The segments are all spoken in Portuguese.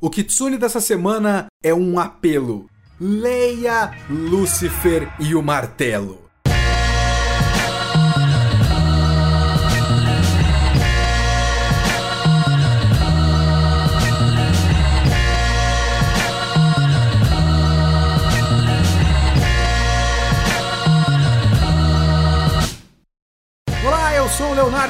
O Kitsune dessa semana é um apelo. Leia Lúcifer e o Martelo.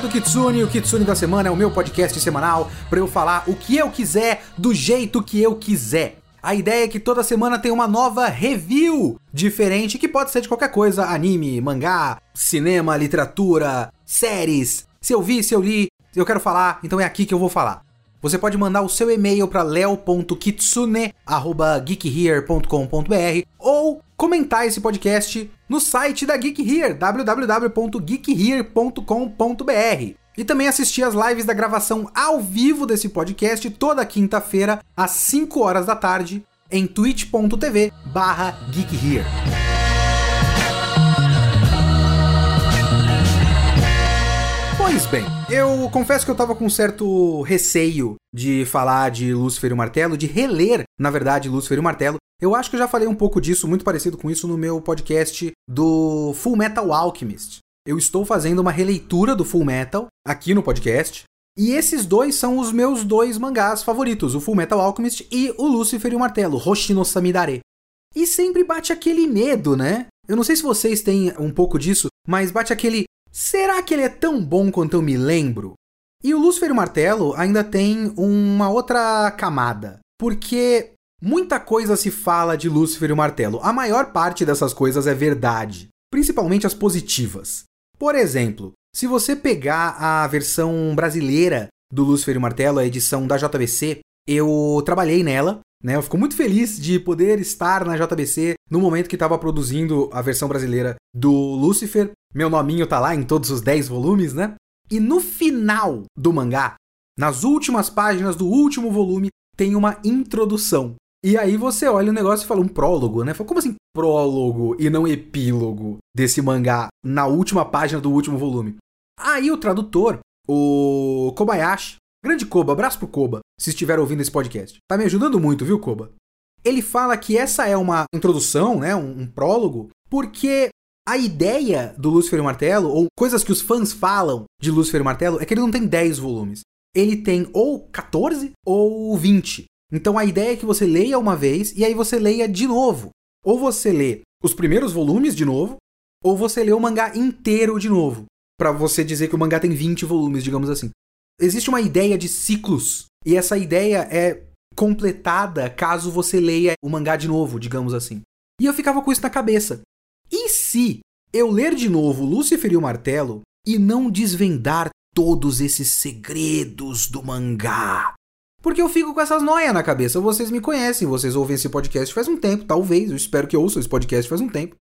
Sou o Leonardo Kitsune. O Kitsune da Semana é o meu podcast semanal para eu falar o que eu quiser do jeito que eu quiser. A ideia é que toda semana tem uma nova review diferente, que pode ser de qualquer coisa: anime, mangá, cinema, literatura, séries. Se eu vi, se eu li, eu quero falar, então é aqui que eu vou falar. Você pode mandar o seu e-mail para leo.kitsune@geekhere.com.br ou comentar esse podcast no site da Geek Here, www.geekhere.com.br. E também assistir as lives da gravação ao vivo desse podcast toda quinta-feira às 5 horas da tarde em twitch.tv/geekhere. Pois bem, eu confesso que eu tava com um certo receio de falar de Lúcifer e o Martelo, de reler, na verdade, Lúcifer e o Martelo. Eu acho que eu já falei um pouco disso, muito parecido com isso, no meu podcast do Full Metal Alchemist. Eu estou fazendo uma releitura do Full Metal aqui no podcast. E esses dois são os meus dois mangás favoritos, o Full Metal Alchemist e o Lúcifer e o Martelo, Hoshino Samidare. E sempre bate aquele medo, né? Eu não sei se vocês têm um pouco disso, mas bate aquele Será que ele é tão bom quanto eu me lembro? E o Lúcifer e o Martelo ainda tem uma outra camada, porque muita coisa se fala de Lúcifer e o Martelo. A maior parte dessas coisas é verdade, principalmente as positivas. Por exemplo, se você pegar a versão brasileira do Lúcifer e o Martelo, a edição da JBC, eu trabalhei nela, né? Eu fico muito feliz de poder estar na JBC no momento que estava produzindo a versão brasileira do Lúcifer. Meu nominho tá lá em todos os 10 volumes, né? E no final do mangá, nas últimas páginas do último volume, tem uma introdução. E aí você olha o negócio e fala um prólogo, né? Fala, como assim prólogo e não epílogo desse mangá na última página do último volume? Aí o tradutor, o Kobayashi, grande Koba, abraço pro Koba, se estiver ouvindo esse podcast. Tá me ajudando muito, viu, Koba? Ele fala que essa é uma introdução, né, um, um prólogo, porque a ideia do Lúcifer e o Martelo, ou coisas que os fãs falam de Lúcifer e o Martelo, é que ele não tem 10 volumes. Ele tem ou 14 ou 20. Então a ideia é que você leia uma vez e aí você leia de novo. Ou você lê os primeiros volumes de novo, ou você lê o mangá inteiro de novo. Para você dizer que o mangá tem 20 volumes, digamos assim. Existe uma ideia de ciclos, e essa ideia é completada caso você leia o mangá de novo, digamos assim. E eu ficava com isso na cabeça. E se eu ler de novo Lúcifer e o Martelo e não desvendar todos esses segredos do mangá? Porque eu fico com essas noias na cabeça. Vocês me conhecem, vocês ouvem esse podcast faz um tempo, talvez, eu espero que ouçam esse podcast faz um tempo.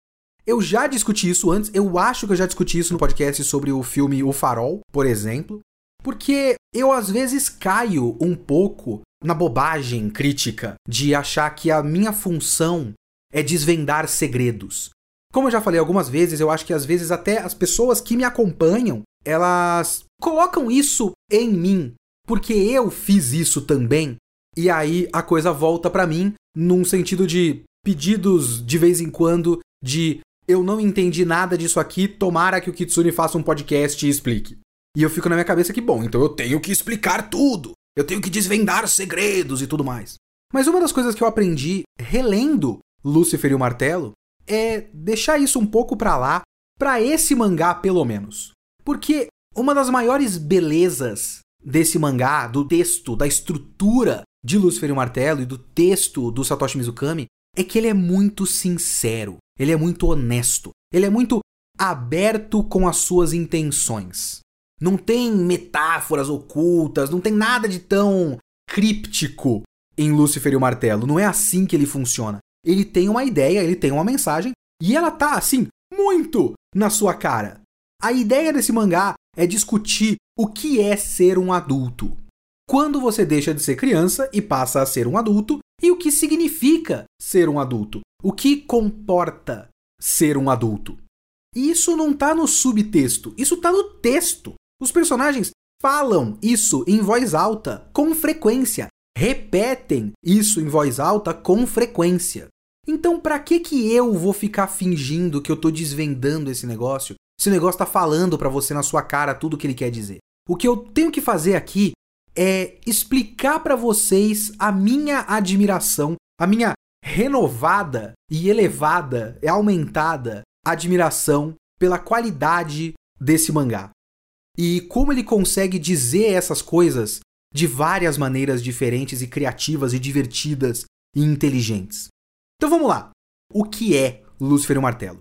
Eu já discuti isso antes, eu acho que eu já discuti isso no podcast sobre o filme O Farol, por exemplo. Porque eu às vezes caio um pouco na bobagem crítica de achar que a minha função é desvendar segredos. Como eu já falei algumas vezes, eu acho que às vezes até as pessoas que me acompanham, elas colocam isso em mim, porque eu fiz isso também. E aí a coisa volta para mim num sentido de pedidos de vez em quando de eu não entendi nada disso aqui, tomara que o Kitsune faça um podcast e explique. E eu fico na minha cabeça que, bom, então eu tenho que explicar tudo. Eu tenho que desvendar segredos e tudo mais. Mas uma das coisas que eu aprendi relendo Lúcifer e o Martelo é deixar isso um pouco pra lá, pra esse mangá pelo menos. Porque uma das maiores belezas desse mangá, do texto, da estrutura de Lúcifer e o Martelo e do texto do Satoshi Mizukami, é que ele é muito sincero, ele é muito honesto, ele é muito aberto com as suas intenções. Não tem metáforas ocultas, não tem nada de tão críptico em Lúcifer e o Martelo. Não é assim que ele funciona. Ele tem uma ideia, ele tem uma mensagem e ela tá assim muito na sua cara. A ideia desse mangá é discutir o que é ser um adulto. Quando você deixa de ser criança e passa a ser um adulto e o que significa ser um adulto, o que comporta ser um adulto. Isso não tá no subtexto, isso tá no texto. Os personagens falam isso em voz alta, com frequência. repetem isso em voz alta com frequência. Então, para que que eu vou ficar fingindo que eu tô desvendando esse negócio? Se o negócio tá falando para você na sua cara tudo o que ele quer dizer. O que eu tenho que fazer aqui é explicar para vocês a minha admiração, a minha renovada e elevada, e aumentada admiração pela qualidade desse mangá. E como ele consegue dizer essas coisas de várias maneiras diferentes e criativas e divertidas e inteligentes. Então vamos lá. O que é Lúcifer e o Martelo?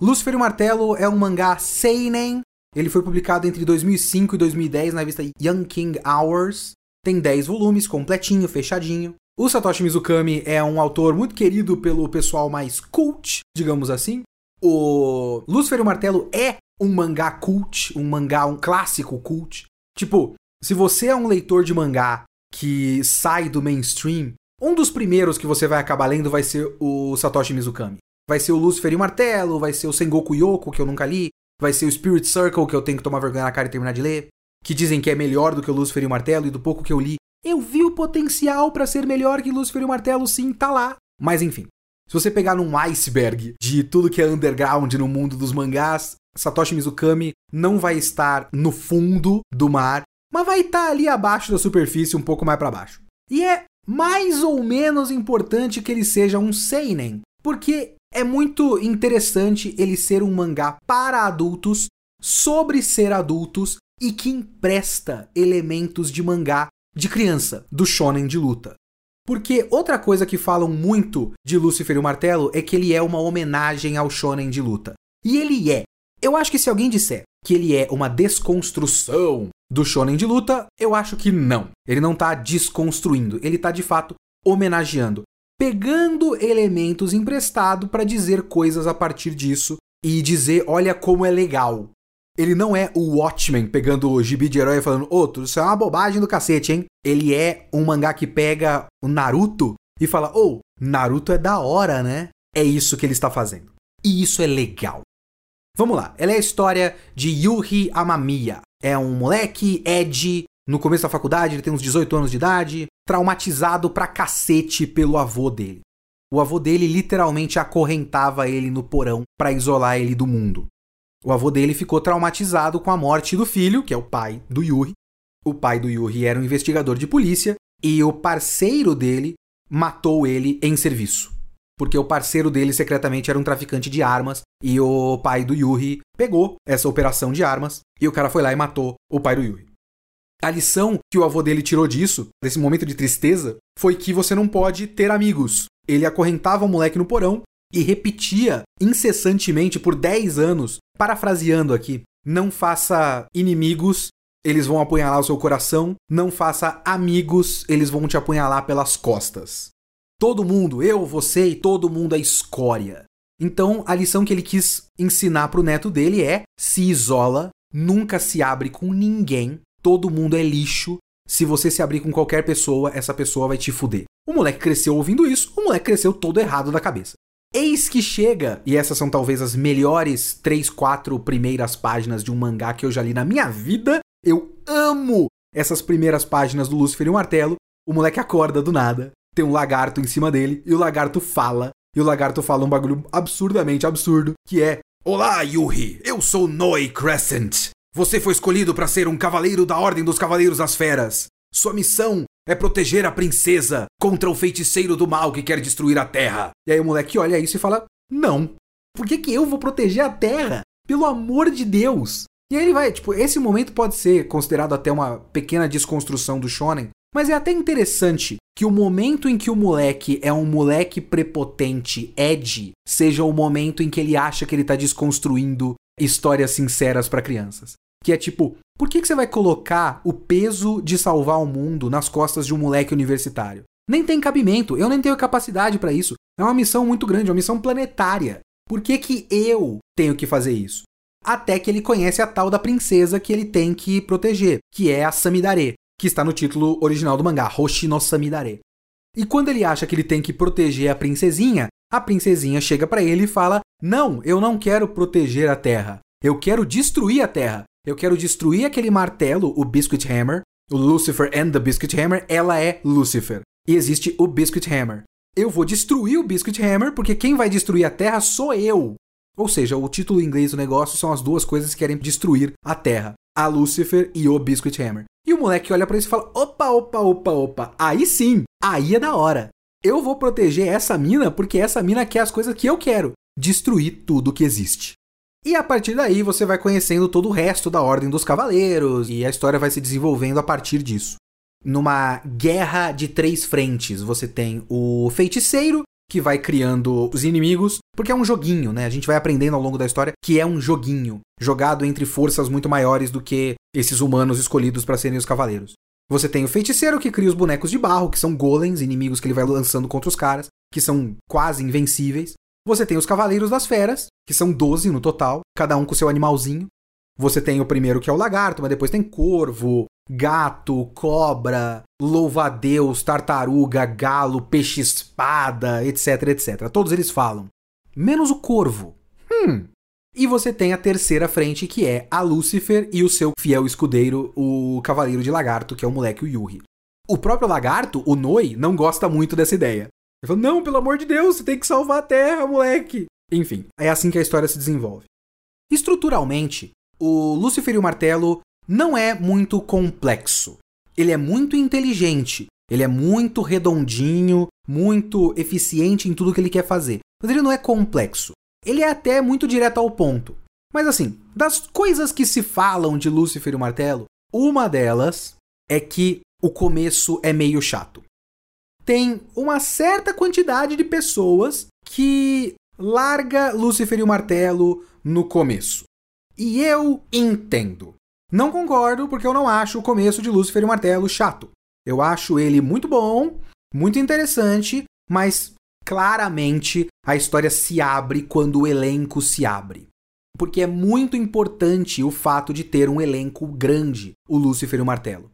Lúcifer e o Martelo é um mangá seinen. Ele foi publicado entre 2005 e 2010 na revista Young King Hours. Tem 10 volumes, completinho, fechadinho. O Satoshi Mizukami é um autor muito querido pelo pessoal mais cult, digamos assim. O Lúcifer e o Martelo é um mangá cult, um mangá, um clássico cult. Tipo, se você é um leitor de mangá que sai do mainstream, um dos primeiros que você vai acabar lendo vai ser o Satoshi Mizukami. Vai ser o Lucifer e o Martelo, vai ser o Sengoku Yoko, que eu nunca li, vai ser o Spirit Circle, que eu tenho que tomar vergonha na cara e terminar de ler, que dizem que é melhor do que o Lucifer e o Martelo, e do pouco que eu li, eu vi o potencial para ser melhor que Lucifer e o Martelo, sim, tá lá. Mas enfim, se você pegar num iceberg de tudo que é underground no mundo dos mangás, Satoshi Mizukami não vai estar no fundo do mar, mas vai estar ali abaixo da superfície, um pouco mais para baixo. E é mais ou menos importante que ele seja um seinen, porque é muito interessante ele ser um mangá para adultos, sobre ser adultos e que empresta elementos de mangá de criança, do shonen de luta. Porque outra coisa que falam muito de Lúcifer e o Martelo é que ele é uma homenagem ao shonen de luta. E ele é. Eu acho que se alguém disser que ele é uma desconstrução do shonen de luta, eu acho que não. Ele não tá desconstruindo, ele tá de fato homenageando, pegando elementos emprestados para dizer coisas a partir disso e dizer, olha como é legal. Ele não é o Watchmen pegando o gibi de herói e falando, outro, isso é uma bobagem do cacete, hein? Ele é um mangá que pega o Naruto e fala, oh, Naruto é da hora, né? É isso que ele está fazendo. E isso é legal. Vamos lá, ela é a história de Yuhi Amamiya, é um moleque, Ed, no começo da faculdade, ele tem uns 18 anos de idade, traumatizado pra cacete pelo avô dele. O avô dele literalmente acorrentava ele no porão para isolar ele do mundo. O avô dele ficou traumatizado com a morte do filho, que é o pai do Yuri. O pai do Yuri era um investigador de polícia e o parceiro dele matou ele em serviço porque o parceiro dele secretamente era um traficante de armas e o pai do Yuri pegou essa operação de armas e o cara foi lá e matou o pai do Yuri. A lição que o avô dele tirou disso, desse momento de tristeza, foi que você não pode ter amigos. Ele acorrentava o moleque no porão e repetia incessantemente por 10 anos, parafraseando aqui: não faça inimigos, eles vão apunhalar o seu coração, não faça amigos, eles vão te apunhalar pelas costas. Todo mundo, eu, você e todo mundo é escória. Então, a lição que ele quis ensinar pro neto dele é: se isola, nunca se abre com ninguém, todo mundo é lixo. Se você se abrir com qualquer pessoa, essa pessoa vai te fuder. O moleque cresceu ouvindo isso, o moleque cresceu todo errado da cabeça. Eis que chega, e essas são talvez as melhores três, quatro primeiras páginas de um mangá que eu já li na minha vida. Eu amo essas primeiras páginas do Lúcifer e o Martelo. O moleque acorda do nada, tem um lagarto em cima dele e o lagarto fala. E o lagarto fala um bagulho absurdamente absurdo, que é: Olá, Yuhi, eu sou Noi Crescent. Você foi escolhido para ser um cavaleiro da Ordem dos Cavaleiros das Feras. Sua missão é proteger a princesa contra o feiticeiro do mal que quer destruir a Terra. E aí o moleque olha isso e fala: Não. Por que, que eu vou proteger a Terra? Pelo amor de Deus. E aí ele vai, tipo, esse momento pode ser considerado até uma pequena desconstrução do shonen, mas é até interessante que o momento em que o moleque é um moleque prepotente, Ed, seja o momento em que ele acha que ele tá desconstruindo histórias sinceras para crianças. Que é tipo, por que, que você vai colocar o peso de salvar o mundo nas costas de um moleque universitário? Nem tem cabimento, eu nem tenho capacidade para isso. É uma missão muito grande, é uma missão planetária. Por que, que eu tenho que fazer isso? Até que ele conhece a tal da princesa que ele tem que proteger, que é a Samidare, que está no título original do mangá, Hoshi no Samidare. E quando ele acha que ele tem que proteger a princesinha, a princesinha chega para ele e fala: Não, eu não quero proteger a Terra. Eu quero destruir a Terra. Eu quero destruir aquele martelo, o Biscuit Hammer, o Lucifer and the Biscuit Hammer, ela é Lucifer. E existe o Biscuit Hammer. Eu vou destruir o Biscuit Hammer porque quem vai destruir a Terra sou eu. Ou seja, o título em inglês do negócio são as duas coisas que querem destruir a Terra: a Lucifer e o Biscuit Hammer. E o moleque olha para isso e fala: opa, opa, opa, opa, aí sim, aí é da hora. Eu vou proteger essa mina porque essa mina quer as coisas que eu quero: destruir tudo que existe. E a partir daí você vai conhecendo todo o resto da Ordem dos Cavaleiros e a história vai se desenvolvendo a partir disso. Numa guerra de três frentes, você tem o feiticeiro, que vai criando os inimigos, porque é um joguinho, né? A gente vai aprendendo ao longo da história que é um joguinho, jogado entre forças muito maiores do que esses humanos escolhidos para serem os cavaleiros. Você tem o feiticeiro que cria os bonecos de barro, que são golems, inimigos que ele vai lançando contra os caras, que são quase invencíveis. Você tem os cavaleiros das feras, que são 12 no total, cada um com seu animalzinho. Você tem o primeiro que é o lagarto, mas depois tem corvo, gato, cobra, louva-a-Deus, tartaruga, galo, peixe-espada, etc, etc. Todos eles falam. Menos o corvo. Hum. E você tem a terceira frente, que é a Lúcifer e o seu fiel escudeiro, o Cavaleiro de Lagarto, que é o moleque, o Yuri. O próprio lagarto, o Noi, não gosta muito dessa ideia. Ele fala, não, pelo amor de Deus, você tem que salvar a Terra, moleque. Enfim, é assim que a história se desenvolve. Estruturalmente, o Lúcifer e o Martelo não é muito complexo. Ele é muito inteligente, ele é muito redondinho, muito eficiente em tudo que ele quer fazer. Mas ele não é complexo. Ele é até muito direto ao ponto. Mas assim, das coisas que se falam de Lúcifer e o Martelo, uma delas é que o começo é meio chato. Tem uma certa quantidade de pessoas que larga Lúcifer e o Martelo no começo. E eu entendo. Não concordo porque eu não acho o começo de Lúcifer e o Martelo chato. Eu acho ele muito bom, muito interessante, mas claramente a história se abre quando o elenco se abre. Porque é muito importante o fato de ter um elenco grande, o Lúcifer e o Martelo.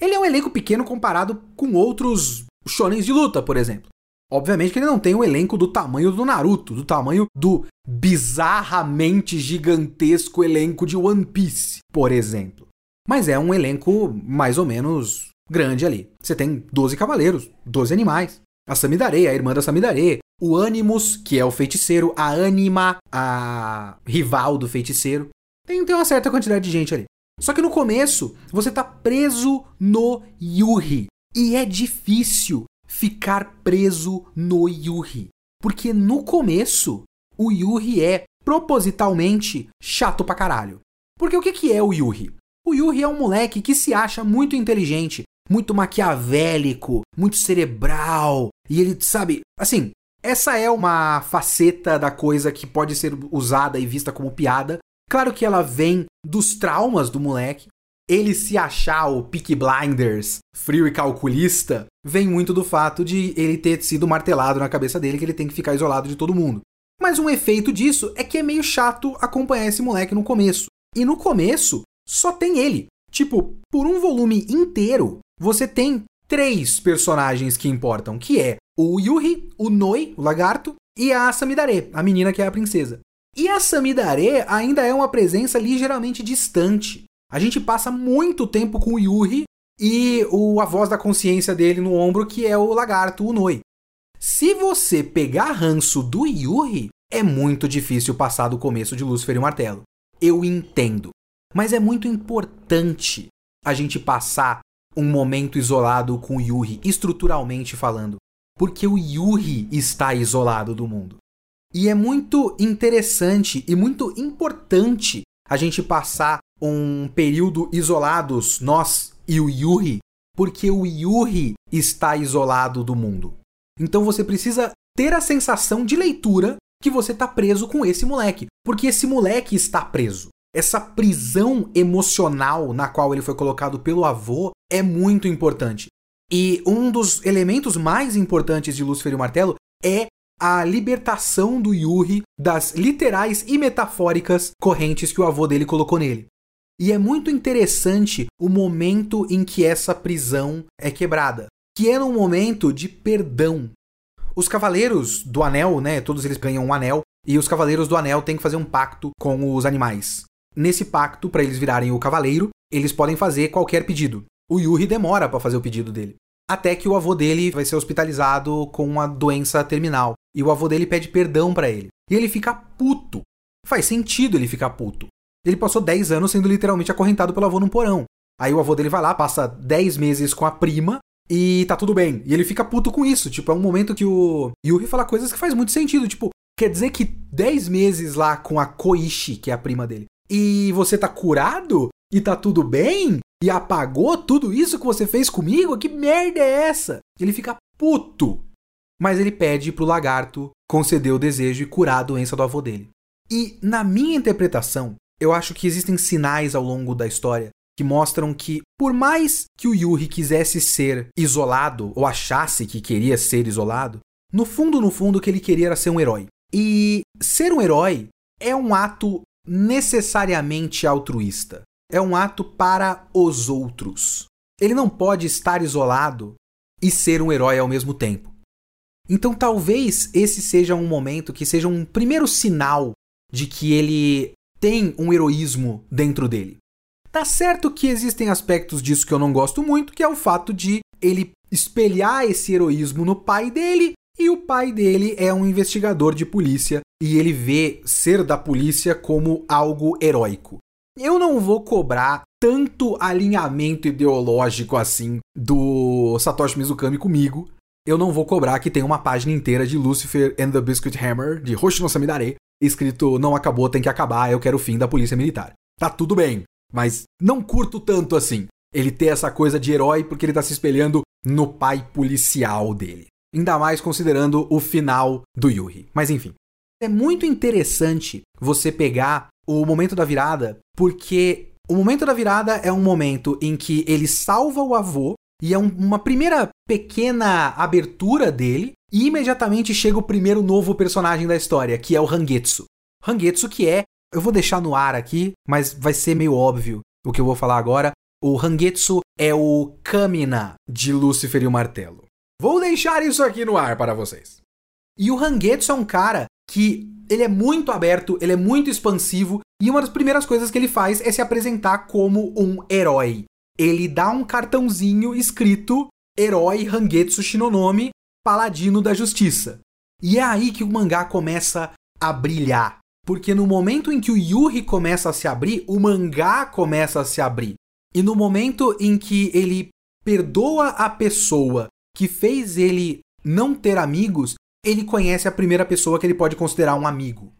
Ele é um elenco pequeno comparado com outros shonens de luta, por exemplo. Obviamente que ele não tem um elenco do tamanho do Naruto, do tamanho do bizarramente gigantesco elenco de One Piece, por exemplo. Mas é um elenco mais ou menos grande ali. Você tem 12 cavaleiros, 12 animais. A Samidare, a irmã da Samidare, o Animus, que é o feiticeiro, a Anima, a rival do feiticeiro. Tem, tem uma certa quantidade de gente ali. Só que no começo, você tá preso no Yuri. E é difícil ficar preso no Yuri. Porque no começo, o Yuri é propositalmente chato pra caralho. Porque o que, que é o Yuri? O Yuri é um moleque que se acha muito inteligente, muito maquiavélico, muito cerebral. E ele, sabe, assim, essa é uma faceta da coisa que pode ser usada e vista como piada. Claro que ela vem dos traumas do moleque, ele se achar o Peak Blinders frio e calculista vem muito do fato de ele ter sido martelado na cabeça dele que ele tem que ficar isolado de todo mundo. Mas um efeito disso é que é meio chato acompanhar esse moleque no começo. E no começo, só tem ele. Tipo, por um volume inteiro, você tem três personagens que importam, que é o Yuri, o Noi, o lagarto, e a Samidare, a menina que é a princesa. E a Samidare ainda é uma presença ligeiramente distante. A gente passa muito tempo com o Yuri e o, a voz da consciência dele no ombro, que é o lagarto, o Noi. Se você pegar ranço do Yuri, é muito difícil passar do começo de Lúcifer e o Martelo. Eu entendo. Mas é muito importante a gente passar um momento isolado com o Yuri, estruturalmente falando. Porque o Yuri está isolado do mundo. E é muito interessante e muito importante a gente passar um período isolados, nós e o Yuri, porque o Yuri está isolado do mundo. Então você precisa ter a sensação de leitura que você está preso com esse moleque, porque esse moleque está preso. Essa prisão emocional na qual ele foi colocado pelo avô é muito importante. E um dos elementos mais importantes de Lúcifer e o Martelo é a libertação do Yuri das literais e metafóricas correntes que o avô dele colocou nele. E é muito interessante o momento em que essa prisão é quebrada, que é num momento de perdão. Os cavaleiros do anel, né, todos eles ganham um anel, e os cavaleiros do anel têm que fazer um pacto com os animais. Nesse pacto, para eles virarem o cavaleiro, eles podem fazer qualquer pedido. O Yuri demora para fazer o pedido dele. Até que o avô dele vai ser hospitalizado com uma doença terminal. E o avô dele pede perdão para ele. E ele fica puto. Faz sentido ele ficar puto. Ele passou 10 anos sendo literalmente acorrentado pelo avô num porão. Aí o avô dele vai lá, passa 10 meses com a prima e tá tudo bem. E ele fica puto com isso. Tipo, é um momento que o Yuri fala coisas que faz muito sentido. Tipo, quer dizer que 10 meses lá com a Koichi, que é a prima dele, e você tá curado? E tá tudo bem? E apagou tudo isso que você fez comigo? Que merda é essa? Ele fica puto. Mas ele pede pro lagarto conceder o desejo e curar a doença do avô dele. E, na minha interpretação, eu acho que existem sinais ao longo da história que mostram que, por mais que o Yuri quisesse ser isolado, ou achasse que queria ser isolado, no fundo, no fundo, o que ele queria era ser um herói. E ser um herói é um ato necessariamente altruísta. É um ato para os outros. Ele não pode estar isolado e ser um herói ao mesmo tempo. Então, talvez esse seja um momento que seja um primeiro sinal de que ele tem um heroísmo dentro dele. Tá certo que existem aspectos disso que eu não gosto muito, que é o fato de ele espelhar esse heroísmo no pai dele, e o pai dele é um investigador de polícia e ele vê ser da polícia como algo heróico. Eu não vou cobrar tanto alinhamento ideológico assim do Satoshi Mizukami comigo. Eu não vou cobrar que tem uma página inteira de Lucifer and the Biscuit Hammer, de Hoshino Samidare, escrito não acabou, tem que acabar, eu quero o fim da polícia militar. Tá tudo bem. Mas não curto tanto assim. Ele ter essa coisa de herói porque ele tá se espelhando no pai policial dele. Ainda mais considerando o final do Yuri. Mas enfim. É muito interessante você pegar o momento da virada, porque o momento da virada é um momento em que ele salva o avô e é um, uma primeira pequena abertura dele, e imediatamente chega o primeiro novo personagem da história, que é o Hangetsu. Hangetsu que é eu vou deixar no ar aqui, mas vai ser meio óbvio o que eu vou falar agora. O Hangetsu é o Kamina de Lúcifer e o Martelo. Vou deixar isso aqui no ar para vocês. E o Hangetsu é um cara que ele é muito aberto, ele é muito expansivo, e uma das primeiras coisas que ele faz é se apresentar como um herói. Ele dá um cartãozinho escrito Herói Hangetsu Shinonome, Paladino da Justiça. E é aí que o mangá começa a brilhar. Porque no momento em que o Yuri começa a se abrir, o mangá começa a se abrir. E no momento em que ele perdoa a pessoa que fez ele não ter amigos, ele conhece a primeira pessoa que ele pode considerar um amigo.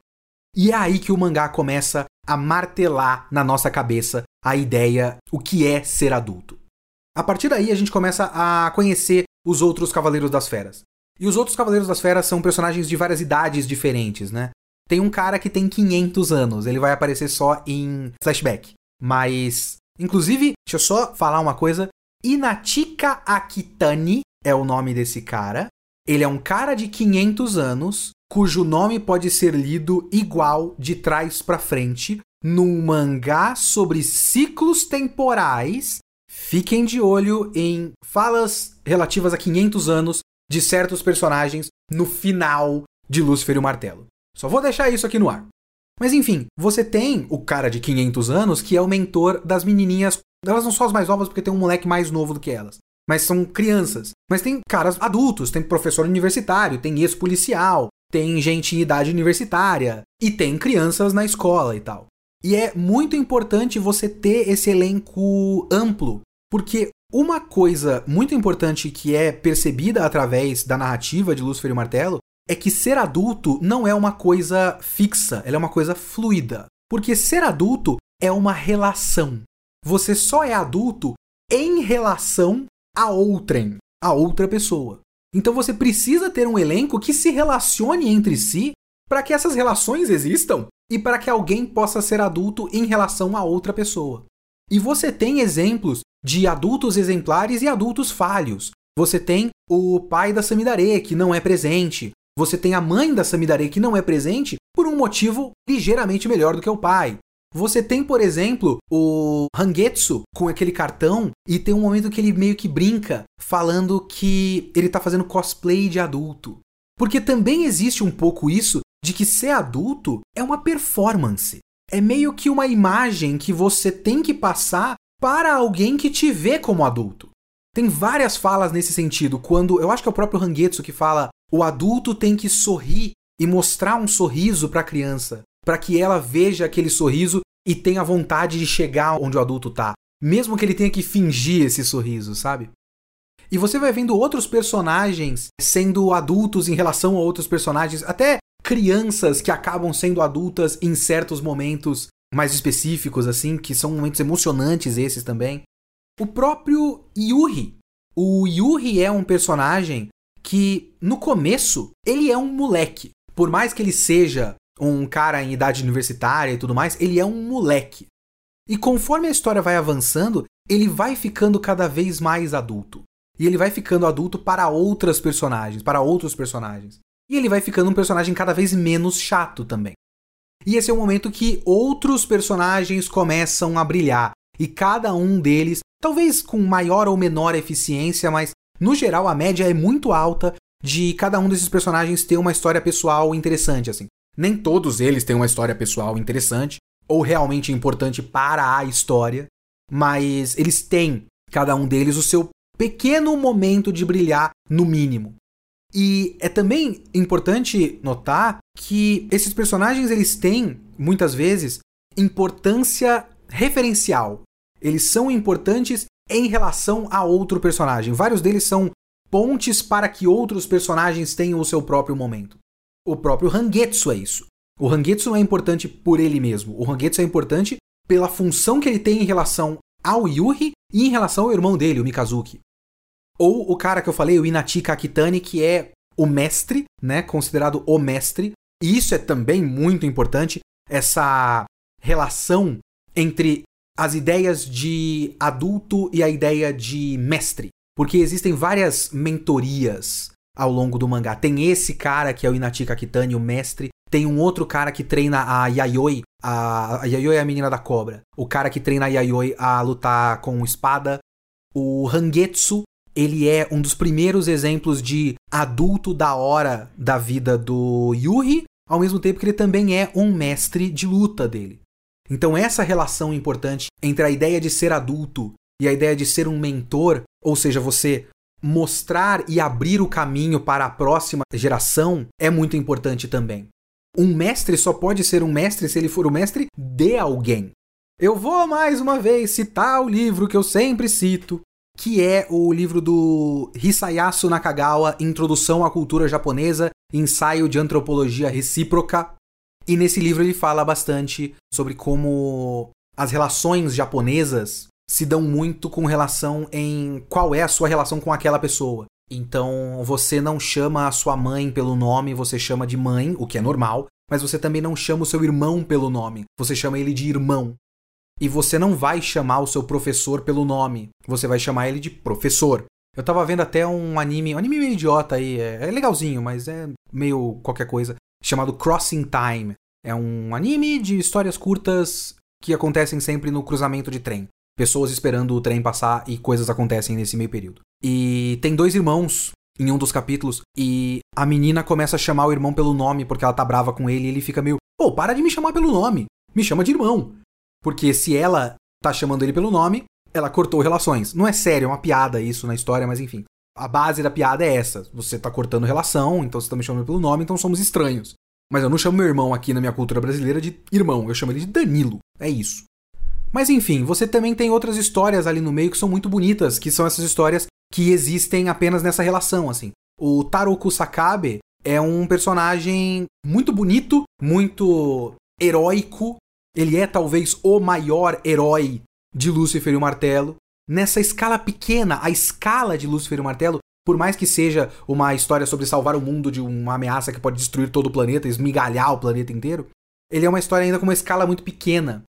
E é aí que o mangá começa a martelar na nossa cabeça a ideia o que é ser adulto. A partir daí a gente começa a conhecer os outros Cavaleiros das Feras. E os outros Cavaleiros das Feras são personagens de várias idades diferentes, né? Tem um cara que tem 500 anos, ele vai aparecer só em flashback. Mas, inclusive, deixa eu só falar uma coisa. Inatika Akitani é o nome desse cara. Ele é um cara de 500 anos, cujo nome pode ser lido igual de trás para frente num mangá sobre ciclos temporais. Fiquem de olho em falas relativas a 500 anos de certos personagens no final de Lúcifer e o Martelo. Só vou deixar isso aqui no ar. Mas enfim, você tem o cara de 500 anos que é o mentor das menininhas. Elas não são as mais novas porque tem um moleque mais novo do que elas. Mas são crianças. Mas tem caras adultos, tem professor universitário, tem ex-policial, tem gente em idade universitária e tem crianças na escola e tal. E é muito importante você ter esse elenco amplo, porque uma coisa muito importante que é percebida através da narrativa de Lúcifer e Martelo é que ser adulto não é uma coisa fixa, ela é uma coisa fluida. Porque ser adulto é uma relação. Você só é adulto em relação a outrem, a outra pessoa. Então você precisa ter um elenco que se relacione entre si para que essas relações existam e para que alguém possa ser adulto em relação a outra pessoa. E você tem exemplos de adultos exemplares e adultos falhos. Você tem o pai da Samidare, que não é presente. Você tem a mãe da Samidare que não é presente por um motivo ligeiramente melhor do que o pai. Você tem, por exemplo, o Hangetsu com aquele cartão e tem um momento que ele meio que brinca falando que ele tá fazendo cosplay de adulto. Porque também existe um pouco isso de que ser adulto é uma performance. É meio que uma imagem que você tem que passar para alguém que te vê como adulto. Tem várias falas nesse sentido, quando eu acho que é o próprio Hangetsu que fala: o adulto tem que sorrir e mostrar um sorriso para a criança, para que ela veja aquele sorriso e tenha vontade de chegar onde o adulto tá, mesmo que ele tenha que fingir esse sorriso, sabe? E você vai vendo outros personagens sendo adultos em relação a outros personagens, até crianças que acabam sendo adultas em certos momentos mais específicos, assim, que são momentos emocionantes esses também. O próprio Yuri. O Yuri é um personagem que, no começo, ele é um moleque. Por mais que ele seja um cara em idade universitária e tudo mais, ele é um moleque. E conforme a história vai avançando, ele vai ficando cada vez mais adulto. E ele vai ficando adulto para outras personagens, para outros personagens. E ele vai ficando um personagem cada vez menos chato também. E esse é o momento que outros personagens começam a brilhar. E cada um deles, talvez com maior ou menor eficiência, mas no geral a média é muito alta de cada um desses personagens ter uma história pessoal interessante, assim. Nem todos eles têm uma história pessoal interessante ou realmente importante para a história, mas eles têm, cada um deles, o seu pequeno momento de brilhar, no mínimo. E é também importante notar que esses personagens eles têm muitas vezes importância referencial. Eles são importantes em relação a outro personagem. Vários deles são pontes para que outros personagens tenham o seu próprio momento. O próprio Hangetsu é isso. O Hangetsu não é importante por ele mesmo. O Hangetsu é importante pela função que ele tem em relação ao Yuri e em relação ao irmão dele, o Mikazuki. Ou o cara que eu falei, o Inachi Akitani, que é o mestre, né, considerado o mestre. E isso é também muito importante, essa relação entre as ideias de adulto e a ideia de mestre. Porque existem várias mentorias ao longo do mangá. Tem esse cara que é o Inachi Kakitani, o mestre. Tem um outro cara que treina a Yayoi. A, a Yayoi é a menina da cobra. O cara que treina a Yayoi a lutar com espada. O Hangetsu, ele é um dos primeiros exemplos de adulto da hora da vida do Yuri, ao mesmo tempo que ele também é um mestre de luta dele. Então essa relação importante entre a ideia de ser adulto e a ideia de ser um mentor, ou seja, você mostrar e abrir o caminho para a próxima geração, é muito importante também. Um mestre só pode ser um mestre se ele for o mestre de alguém. Eu vou mais uma vez citar o livro que eu sempre cito, que é o livro do Hisayasu Nakagawa, Introdução à Cultura Japonesa, Ensaio de Antropologia Recíproca. E nesse livro ele fala bastante sobre como as relações japonesas se dão muito com relação em qual é a sua relação com aquela pessoa. Então, você não chama a sua mãe pelo nome, você chama de mãe, o que é normal, mas você também não chama o seu irmão pelo nome, você chama ele de irmão. E você não vai chamar o seu professor pelo nome, você vai chamar ele de professor. Eu tava vendo até um anime, um anime meio idiota aí, é, é legalzinho, mas é meio qualquer coisa, chamado Crossing Time. É um anime de histórias curtas que acontecem sempre no cruzamento de trem. Pessoas esperando o trem passar e coisas acontecem nesse meio período. E tem dois irmãos em um dos capítulos e a menina começa a chamar o irmão pelo nome porque ela tá brava com ele e ele fica meio, pô, para de me chamar pelo nome, me chama de irmão. Porque se ela tá chamando ele pelo nome, ela cortou relações. Não é sério, é uma piada isso na história, mas enfim. A base da piada é essa. Você tá cortando relação, então você tá me chamando pelo nome, então somos estranhos. Mas eu não chamo meu irmão aqui na minha cultura brasileira de irmão, eu chamo ele de Danilo. É isso. Mas enfim, você também tem outras histórias ali no meio que são muito bonitas, que são essas histórias que existem apenas nessa relação, assim. O Taroku Sakabe é um personagem muito bonito, muito heróico, ele é talvez o maior herói de Lúcifer e o Martelo. Nessa escala pequena, a escala de Lúcifer e o Martelo, por mais que seja uma história sobre salvar o mundo de uma ameaça que pode destruir todo o planeta, esmigalhar o planeta inteiro, ele é uma história ainda com uma escala muito pequena.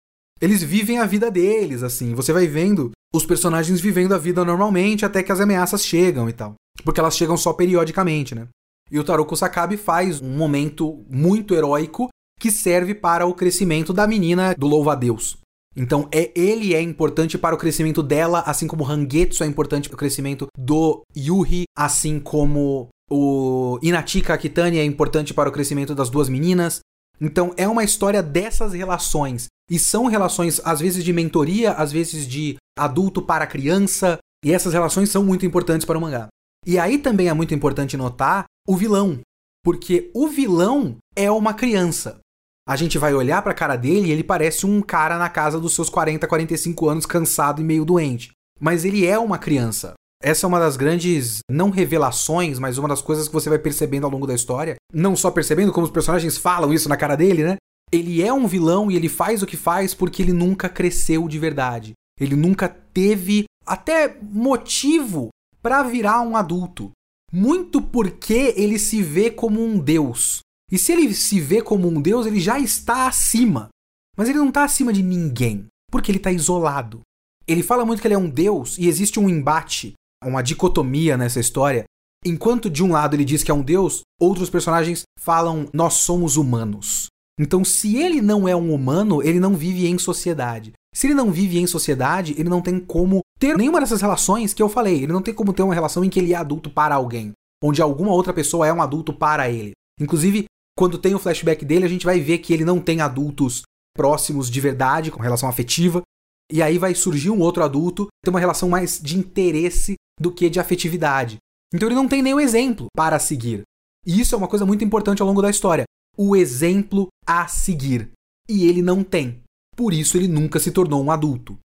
Eles vivem a vida deles, assim. Você vai vendo os personagens vivendo a vida normalmente até que as ameaças chegam e tal. Porque elas chegam só periodicamente, né? E o Taro Kusakabe faz um momento muito heróico que serve para o crescimento da menina do louva-a-Deus. Então, é, ele é importante para o crescimento dela, assim como Hangetsu é importante para o crescimento do Yuhi, assim como o Inatika Akitani é importante para o crescimento das duas meninas. Então, é uma história dessas relações E são relações, às vezes, de mentoria, às vezes de adulto para criança. E essas relações são muito importantes para o mangá. E aí também é muito importante notar o vilão. Porque o vilão é uma criança. A gente vai olhar para a cara dele e ele parece um cara na casa dos seus 40, 45 anos, cansado e meio doente. Mas ele é uma criança. Essa é uma das grandes, não revelações, mas uma das coisas que você vai percebendo ao longo da história. Não só percebendo como os personagens falam isso na cara dele, né? Ele é um vilão e ele faz o que faz porque ele nunca cresceu de verdade. Ele nunca teve até motivo para virar um adulto. Muito porque ele se vê como um deus. E se ele se vê como um deus, ele já está acima. Mas ele não está acima de ninguém, porque ele está isolado. Ele fala muito que ele é um deus e existe um embate uma dicotomia nessa história. Enquanto de um lado ele diz que é um deus, outros personagens falam nós somos humanos. Então, se ele não é um humano, ele não vive em sociedade. Se ele não vive em sociedade, ele não tem como ter nenhuma dessas relações que eu falei. Ele não tem como ter uma relação em que ele é adulto para alguém, onde alguma outra pessoa é um adulto para ele. Inclusive, quando tem o flashback dele, a gente vai ver que ele não tem adultos próximos de verdade, com relação afetiva. E aí vai surgir um outro adulto, ter uma relação mais de interesse do que de afetividade. Então ele não tem nenhum exemplo para seguir. E isso é uma coisa muito importante ao longo da história. O exemplo a seguir. E ele não tem. Por isso ele nunca se tornou um adulto.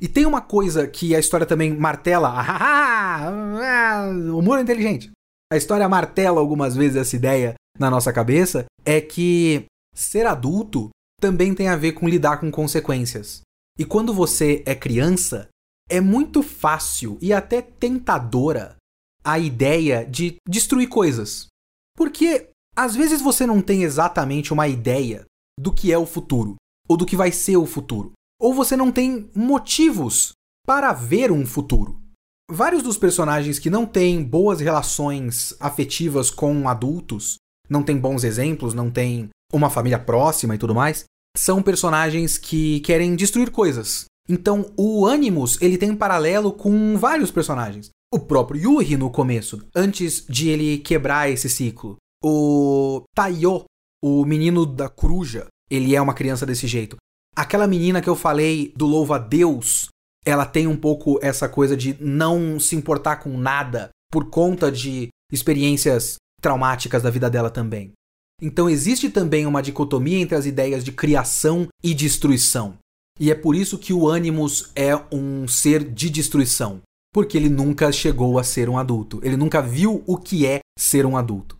E tem uma coisa que a história também martela. Humor inteligente. A história martela algumas vezes essa ideia na nossa cabeça. É que ser adulto também tem a ver com lidar com consequências. E quando você é criança, é muito fácil e até tentadora a ideia de destruir coisas. Porque às vezes você não tem exatamente uma ideia do que é o futuro, ou do que vai ser o futuro, ou você não tem motivos para ver um futuro. Vários dos personagens que não têm boas relações afetivas com adultos, não têm bons exemplos, não têm uma família próxima e tudo mais, são personagens que querem destruir coisas, então, o Animus, ele tem um paralelo com vários personagens. O próprio Yuri no começo, antes de ele quebrar esse ciclo. O Taiyo, o menino da coruja, ele é uma criança desse jeito. Aquela menina que eu falei do louva a Deus, ela tem um pouco essa coisa de não se importar com nada por conta de experiências traumáticas da vida dela também. Então existe também uma dicotomia entre as ideias de criação e destruição. E é por isso que o Animus é um ser de destruição. Porque ele nunca chegou a ser um adulto. Ele nunca viu o que é ser um adulto.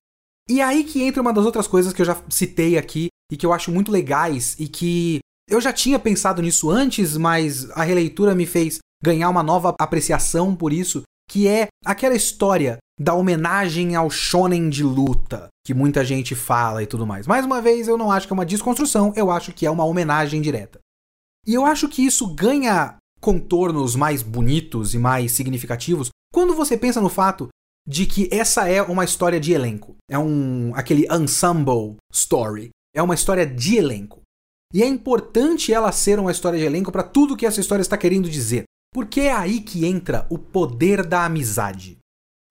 E é aí que entra uma das outras coisas que eu já citei aqui e que eu acho muito legais e que eu já tinha pensado nisso antes, mas a releitura me fez ganhar uma nova apreciação por isso, que é aquela história da homenagem ao shonen de luta, que muita gente fala e tudo mais. Mais uma vez, eu não acho que é uma desconstrução, eu acho que é uma homenagem direta. E eu acho que isso ganha contornos mais bonitos e mais significativos quando você pensa no fato de que essa é uma história de elenco. É um aquele ensemble story. É uma história de elenco. E é importante ela ser uma história de elenco para tudo que essa história está querendo dizer. Porque é aí que entra o poder da amizade.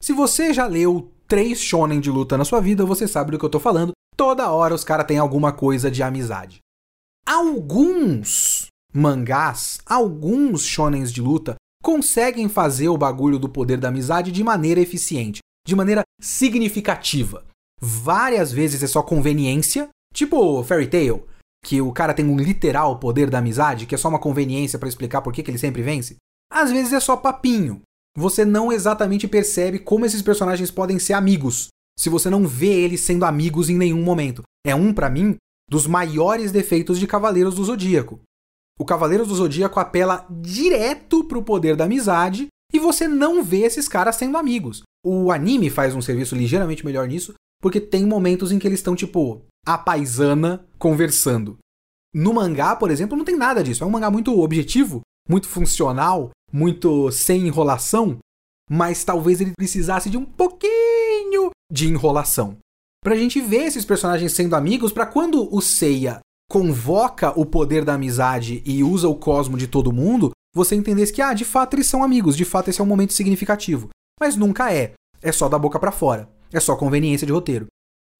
Se você já leu três shonen de luta na sua vida, você sabe do que eu tô falando. Toda hora os caras têm alguma coisa de amizade. Alguns mangás, alguns shonens de luta conseguem fazer o bagulho do poder da amizade de maneira eficiente, de maneira significativa. Várias vezes é só conveniência, tipo Fairy Tail, que o cara tem um literal poder da amizade, que é só uma conveniência para explicar por que, que ele sempre vence. Às vezes é só papinho. Você não exatamente percebe como esses personagens podem ser amigos, se você não vê eles sendo amigos em nenhum momento. É um, para mim, dos maiores defeitos de Cavaleiros do Zodíaco. O Cavaleiros do Zodíaco apela direto pro poder da amizade e você não vê esses caras sendo amigos. O anime faz um serviço ligeiramente melhor nisso, porque tem momentos em que eles estão, tipo, a paisana conversando. No mangá, por exemplo, não tem nada disso. É um mangá muito objetivo, muito funcional, muito sem enrolação, mas talvez ele precisasse de um pouquinho de enrolação. Pra gente ver esses personagens sendo amigos, para quando o Seiya convoca o poder da amizade e usa o cosmo de todo mundo, você entendesse que, ah, de fato eles são amigos, de fato esse é um momento significativo. Mas nunca é. É só da boca para fora. É só conveniência de roteiro.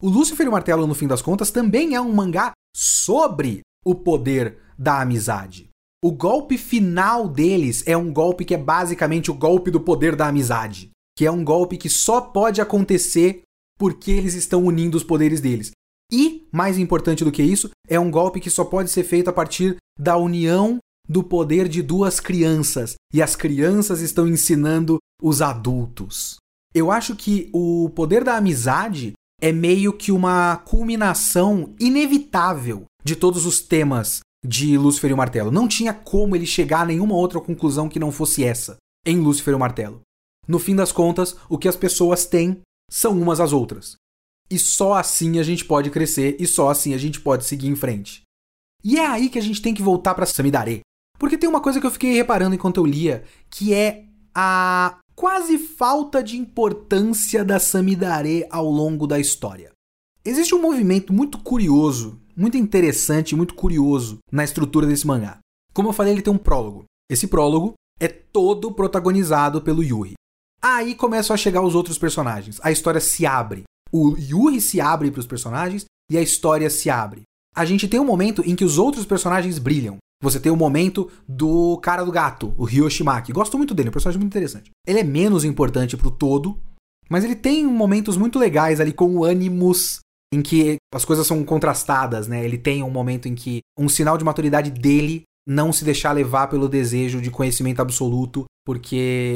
O Lúcifer e o Martelo, no fim das contas, também é um mangá sobre o poder da amizade. O golpe final deles é um golpe que é basicamente o golpe do poder da amizade, que é um golpe que só pode acontecer porque eles estão unindo os poderes deles. E, mais importante do que isso, é um golpe que só pode ser feito a partir da união do poder de duas crianças. E as crianças estão ensinando os adultos. Eu acho que o poder da amizade é meio que uma culminação inevitável de todos os temas de Lúcifer e o Martelo. Não tinha como ele chegar a nenhuma outra conclusão que não fosse essa em Lúcifer e o Martelo. No fim das contas, o que as pessoas têm são umas às outras. E só assim a gente pode crescer e só assim a gente pode seguir em frente. E é aí que a gente tem que voltar para Samidare. Porque tem uma coisa que eu fiquei reparando enquanto eu lia, que é a quase falta de importância da Samidare ao longo da história. Existe um movimento muito curioso, muito interessante, muito curioso na estrutura desse mangá. Como eu falei, ele tem um prólogo. Esse prólogo é todo protagonizado pelo Yuri. Aí começam a chegar os outros personagens. A história se abre. O Yuri se abre para os personagens e a história se abre. A gente tem um momento em que os outros personagens brilham. Você tem o momento do cara do gato, o Ryoshimaki. Gosto muito dele, é um personagem muito interessante. Ele é menos importante pro todo, mas ele tem momentos muito legais ali com o Animus, em que as coisas são contrastadas, né? Ele tem um momento em que um sinal de maturidade dele não se deixar levar pelo desejo de conhecimento absoluto, porque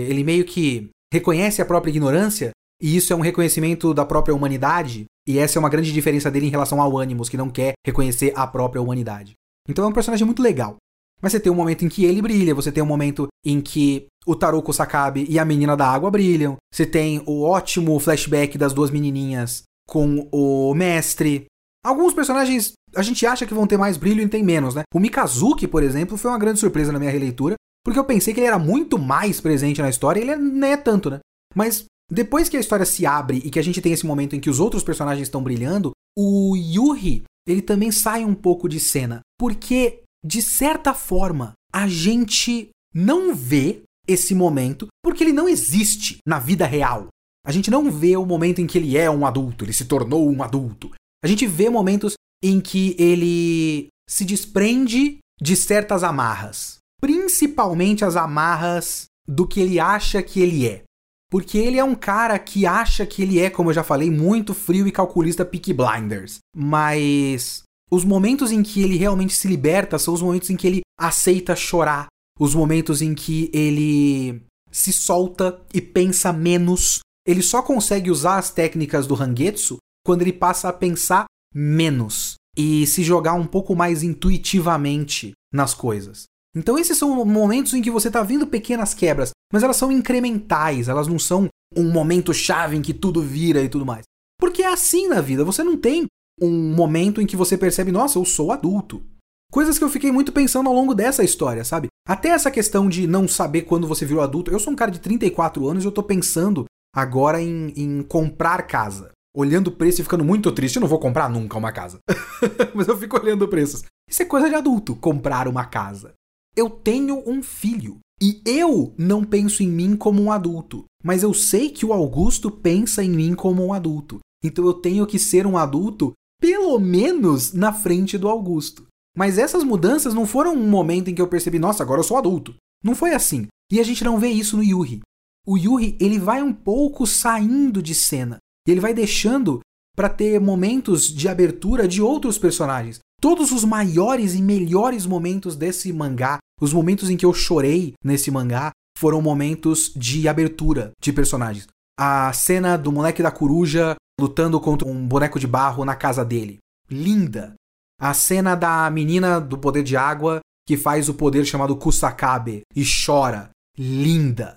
ele meio que reconhece a própria ignorância, e isso é um reconhecimento da própria humanidade, e essa é uma grande diferença dele em relação ao Animus, que não quer reconhecer a própria humanidade. Então é um personagem muito legal. Mas você tem um momento em que ele brilha, você tem um momento em que o Taroko Sakabe e a menina da água brilham, você tem o ótimo flashback das duas menininhas com o mestre. Alguns personagens a gente acha que vão ter mais brilho e tem menos, né? O Mikazuki, por exemplo, foi uma grande surpresa na minha releitura, porque eu pensei que ele era muito mais presente na história e ele nem é tanto, né? Mas depois que a história se abre e que a gente tem esse momento em que os outros personagens estão brilhando, o Yuri ele também sai um pouco de cena. Porque, de certa forma, a gente não vê esse momento porque ele não existe na vida real. A gente não vê o momento em que ele é um adulto, ele se tornou um adulto. A gente vê momentos em que ele se desprende de certas amarras, principalmente as amarras do que ele acha que ele é. Porque ele é um cara que acha que ele é, como eu já falei, muito frio e calculista Peaky Blinders. Mas os momentos em que ele realmente se liberta são os momentos em que ele aceita chorar, os momentos em que ele se solta e pensa menos. Ele só consegue usar as técnicas do Hangetsu quando ele passa a pensar menos e se jogar um pouco mais intuitivamente nas coisas. Então esses são momentos em que você está vendo pequenas quebras, mas elas são incrementais, elas não são um momento chave em que tudo vira e tudo mais. Porque é assim na vida, você não tem um momento em que você percebe, nossa, eu sou adulto. Coisas que eu fiquei muito pensando ao longo dessa história, sabe? Até essa questão de não saber quando você virou adulto. Eu sou um cara de 34 anos e eu tô pensando agora em, em comprar casa. Olhando o preço e ficando muito triste. Eu não vou comprar nunca uma casa. Mas eu fico olhando preços. Isso é coisa de adulto, comprar uma casa. Eu tenho um filho. E eu não penso em mim como um adulto. Mas eu sei que o Augusto pensa em mim como um adulto. Então eu tenho que ser um adulto, pelo menos na frente do Augusto. Mas essas mudanças não foram um momento em que eu percebi, nossa, agora eu sou adulto. Não foi assim. E a gente não vê isso no Yuri. O Yuri, ele vai um pouco saindo de cena. Ele vai deixando para ter momentos de abertura de outros personagens. Todos os maiores e melhores momentos desse mangá, os momentos em que eu chorei nesse mangá, foram momentos de abertura de personagens. A cena do moleque da coruja lutando contra um boneco de barro na casa dele. Linda. A cena da menina do poder de água que faz o poder chamado Kusakabe e chora. Linda.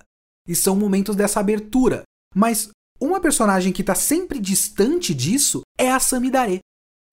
E são momentos dessa abertura. Mas uma personagem que está sempre distante disso é a Samidare.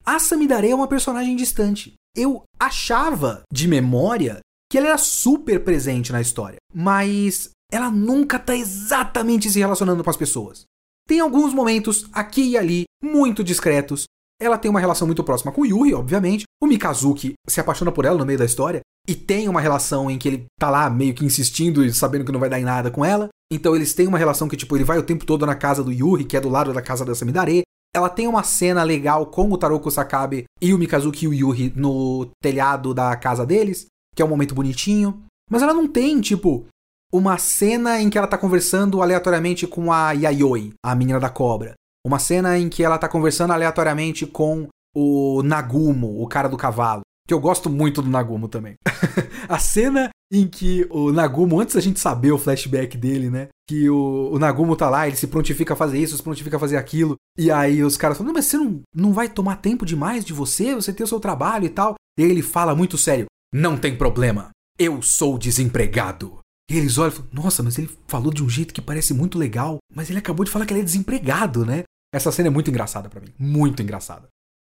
A Samidare é uma personagem distante. Eu achava de memória que ela era super presente na história, mas ela nunca tá exatamente se relacionando com as pessoas. Tem alguns momentos aqui e ali muito discretos. Ela tem uma relação muito próxima com o Yuri, obviamente. O Mikazuki se apaixona por ela no meio da história e tem uma relação em que ele tá lá meio que insistindo e sabendo que não vai dar em nada com ela. Então eles têm uma relação que tipo ele vai o tempo todo na casa do Yuri, que é do lado da casa da Samidare. Ela tem uma cena legal com o Taroko Sakabe e o Mikazuki e o Yuri no telhado da casa deles, que é um momento bonitinho. Mas ela não tem, tipo, uma cena em que ela tá conversando aleatoriamente com a Yayoi, a menina da cobra. Uma cena em que ela tá conversando aleatoriamente com o Nagumo, o cara do cavalo. Que eu gosto muito do Nagumo também. a cena em que o Nagumo, antes da gente saber o flashback dele, né? Que o, o, Nagumo tá lá, ele se prontifica a fazer isso, se prontifica a fazer aquilo. E aí os caras falam, não, mas você não, não vai tomar tempo demais de você? Você tem o seu trabalho e tal. E ele fala muito sério, não tem problema, eu sou desempregado. E eles olham e falam, nossa, mas ele falou de um jeito que parece muito legal, mas ele acabou de falar que ele é desempregado, né? Essa cena é muito engraçada para mim, muito engraçada.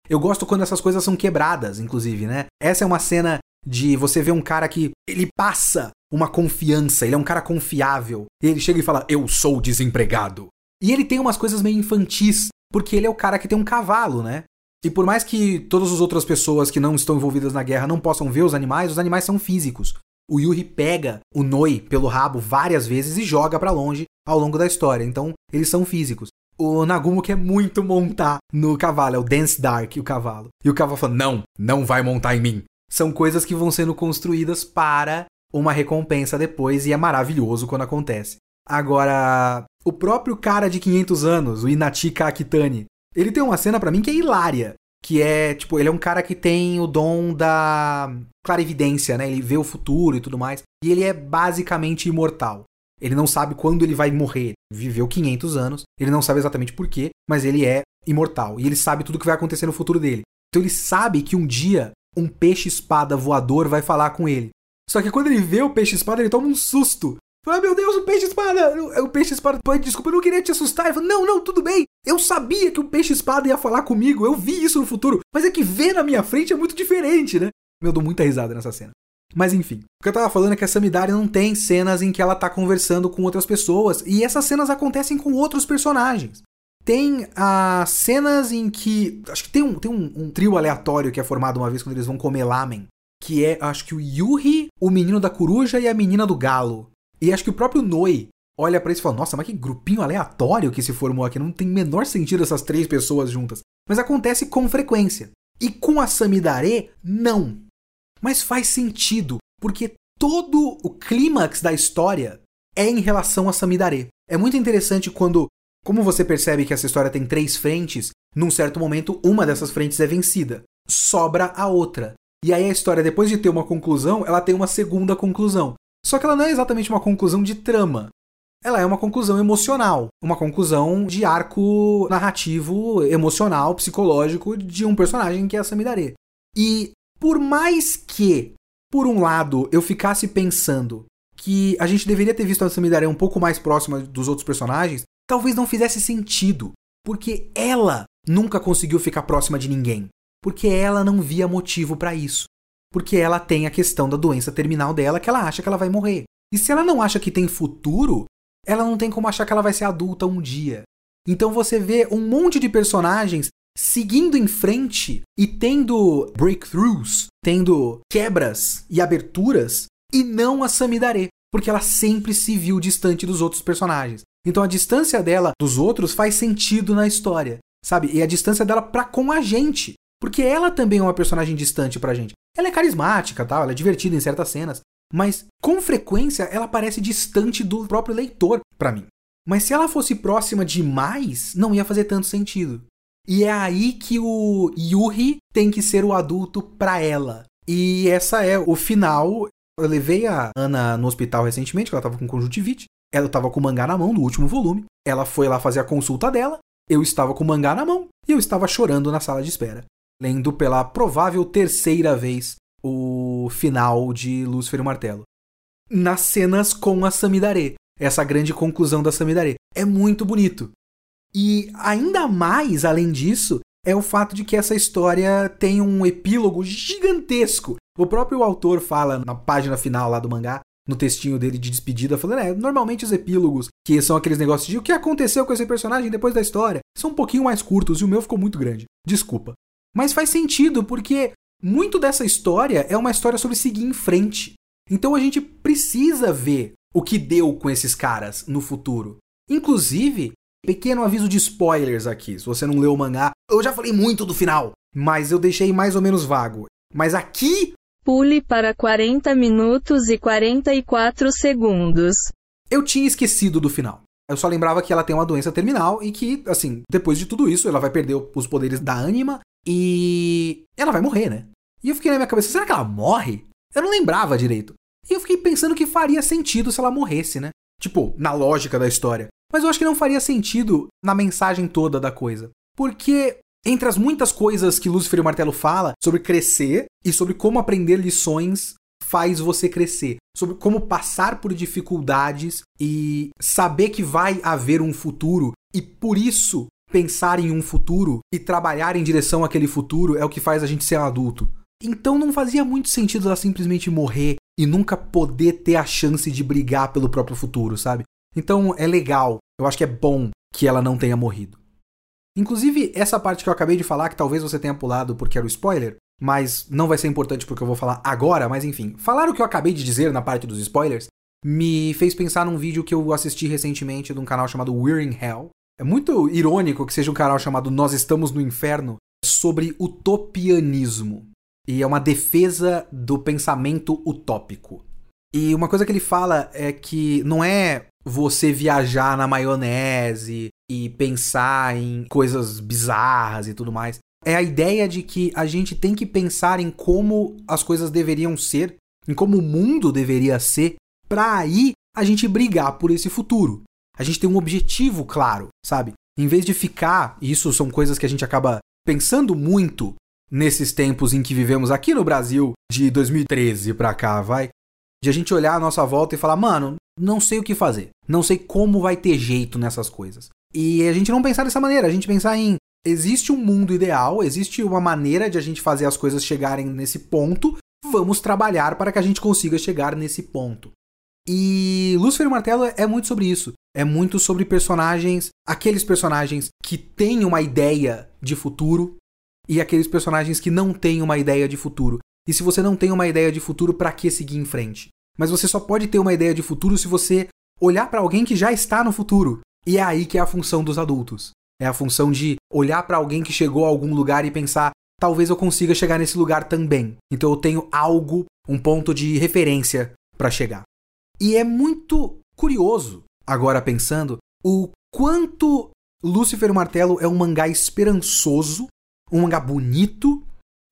Eu gosto quando essas coisas são quebradas, inclusive, né? Essa é uma cena de você ver um cara que ele passa uma confiança, ele é um cara confiável. E ele chega e fala: "Eu sou desempregado". E ele tem umas coisas meio infantis, porque ele é o cara que tem um cavalo, né? E por mais que todas as outras pessoas que não estão envolvidas na guerra não possam ver os animais, os animais são físicos. O Yuri pega o Noi pelo rabo várias vezes e joga para longe ao longo da história. Então, eles são físicos. O Nagumo quer muito montar no cavalo, é o Dance Dark, o cavalo. E o cavalo fala: Não, não vai montar em mim. São coisas que vão sendo construídas para uma recompensa depois e é maravilhoso quando acontece. Agora, o próprio cara de 500 anos, o Inachi Akitani, ele tem uma cena para mim que é hilária. Que é, tipo, ele é um cara que tem o dom da clarividência, né? Ele vê o futuro e tudo mais. E ele é basicamente imortal. Ele não sabe quando ele vai morrer. Viveu 500 anos, ele não sabe exatamente porquê, mas ele é imortal. E ele sabe tudo o que vai acontecer no futuro dele. Então ele sabe que um dia um peixe-espada voador vai falar com ele. Só que quando ele vê o peixe-espada, ele toma um susto. Fala, meu Deus, o peixe-espada! O peixe-espada, desculpa, eu não queria te assustar. Ele fala, não, não, tudo bem. Eu sabia que o peixe-espada ia falar comigo, eu vi isso no futuro. Mas é que ver na minha frente é muito diferente, né? Eu dou muita risada nessa cena. Mas enfim, o que eu tava falando é que a Samidari não tem cenas em que ela tá conversando com outras pessoas, e essas cenas acontecem com outros personagens. Tem as cenas em que. Acho que tem, um, tem um, um, trio aleatório que é formado uma vez quando eles vão comer lamen. Que é, acho que o Yuri, o menino da coruja e a menina do galo. E acho que o próprio Noi olha para isso e fala: Nossa, mas que grupinho aleatório que se formou aqui. Não tem menor sentido essas três pessoas juntas. Mas acontece com frequência. E com a Samidare, não. Mas faz sentido, porque todo o clímax da história é em relação a Samidare. É muito interessante quando, como você percebe que essa história tem três frentes, num certo momento uma dessas frentes é vencida. Sobra a outra. E aí a história, depois de ter uma conclusão, ela tem uma segunda conclusão. Só que ela não é exatamente uma conclusão de trama. Ela é uma conclusão emocional, uma conclusão de arco narrativo, emocional, psicológico de um personagem que é a Samidare. E por mais que, por um lado, eu ficasse pensando que a gente deveria ter visto a Samidare um pouco mais próxima dos outros personagens, talvez não fizesse sentido, porque ela nunca conseguiu ficar próxima de ninguém, porque ela não via motivo para isso, porque ela tem a questão da doença terminal dela que ela acha que ela vai morrer. E se ela não acha que tem futuro, ela não tem como achar que ela vai ser adulta um dia. Então você vê um monte de personagens seguindo em frente e tendo breakthroughs, tendo quebras e aberturas, e não a Samidare, porque ela sempre se viu distante dos outros personagens. Então a distância dela dos outros faz sentido na história, sabe? E a distância dela para com a gente, porque ela também é uma personagem distante pra gente. Ela é carismática, tal, ela é divertida em certas cenas, mas com frequência ela parece distante do próprio leitor para mim. Mas se ela fosse próxima demais, não ia fazer tanto sentido. E é aí que o Yuri tem que ser o adulto para ela. E essa é o final. Eu levei a Ana no hospital recentemente, ela tava com conjuntivite. Ela tava com o mangá na mão do último volume. Ela foi lá fazer a consulta dela. Eu estava com o mangá na mão e eu estava chorando na sala de espera, lendo pela provável terceira vez o final de Lúcifer e o Martelo. Nas cenas com a Samidare, essa grande conclusão da Samidare. É muito bonito. E ainda mais, além disso, é o fato de que essa história tem um epílogo gigantesco. O próprio autor fala na página final lá do mangá, no textinho dele de despedida, falando: é, normalmente os epílogos, que são aqueles negócios de o que aconteceu com esse personagem depois da história, são um pouquinho mais curtos e o meu ficou muito grande. Desculpa. Mas faz sentido, porque muito dessa história é uma história sobre seguir em frente. Então a gente precisa ver o que deu com esses caras no futuro. Inclusive, Pequeno aviso de spoilers aqui, se você não leu o mangá. Eu já falei muito do final, mas eu deixei mais ou menos vago. Mas aqui. Pule para 40 minutos e 44 segundos. Eu tinha esquecido do final. Eu só lembrava que ela tem uma doença terminal e que, assim, depois de tudo isso, ela vai perder os poderes da ânima e ela vai morrer, né? E eu fiquei na minha cabeça, será que ela morre? Eu não lembrava direito. E eu fiquei pensando que faria sentido se ela morresse, né? Tipo, na lógica da história. Mas eu acho que não faria sentido na mensagem toda da coisa. Porque entre as muitas coisas que Lúcifer e o Martelo fala sobre crescer e sobre como aprender lições faz você crescer, sobre como passar por dificuldades e saber que vai haver um futuro e por isso pensar em um futuro e trabalhar em direção àquele futuro é o que faz a gente ser um adulto. Então não fazia muito sentido ela simplesmente morrer e nunca poder ter a chance de brigar pelo próprio futuro, sabe? Então é legal, eu acho que é bom que ela não tenha morrido. Inclusive, essa parte que eu acabei de falar, que talvez você tenha pulado porque era o spoiler, mas não vai ser importante porque eu vou falar agora, mas enfim. Falar o que eu acabei de dizer na parte dos spoilers me fez pensar num vídeo que eu assisti recentemente de um canal chamado We're in Hell. É muito irônico que seja um canal chamado Nós Estamos no Inferno sobre utopianismo. E é uma defesa do pensamento utópico. E uma coisa que ele fala é que não é você viajar na maionese e pensar em coisas bizarras e tudo mais. É a ideia de que a gente tem que pensar em como as coisas deveriam ser, em como o mundo deveria ser, para aí a gente brigar por esse futuro. A gente tem um objetivo claro, sabe? Em vez de ficar, e isso são coisas que a gente acaba pensando muito nesses tempos em que vivemos aqui no Brasil, de 2013 pra cá, vai, de a gente olhar a nossa volta e falar, mano, não sei o que fazer, não sei como vai ter jeito nessas coisas. E a gente não pensar dessa maneira, a gente pensar em existe um mundo ideal, existe uma maneira de a gente fazer as coisas chegarem nesse ponto, vamos trabalhar para que a gente consiga chegar nesse ponto. E Lúcifer e Martelo é muito sobre isso. É muito sobre personagens, aqueles personagens que têm uma ideia de futuro e aqueles personagens que não têm uma ideia de futuro. E se você não tem uma ideia de futuro, para que seguir em frente? Mas você só pode ter uma ideia de futuro se você olhar para alguém que já está no futuro. E é aí que é a função dos adultos. É a função de olhar para alguém que chegou a algum lugar e pensar: talvez eu consiga chegar nesse lugar também. Então eu tenho algo, um ponto de referência para chegar. E é muito curioso, agora pensando, o quanto Lúcifer Martelo é um mangá esperançoso, um mangá bonito,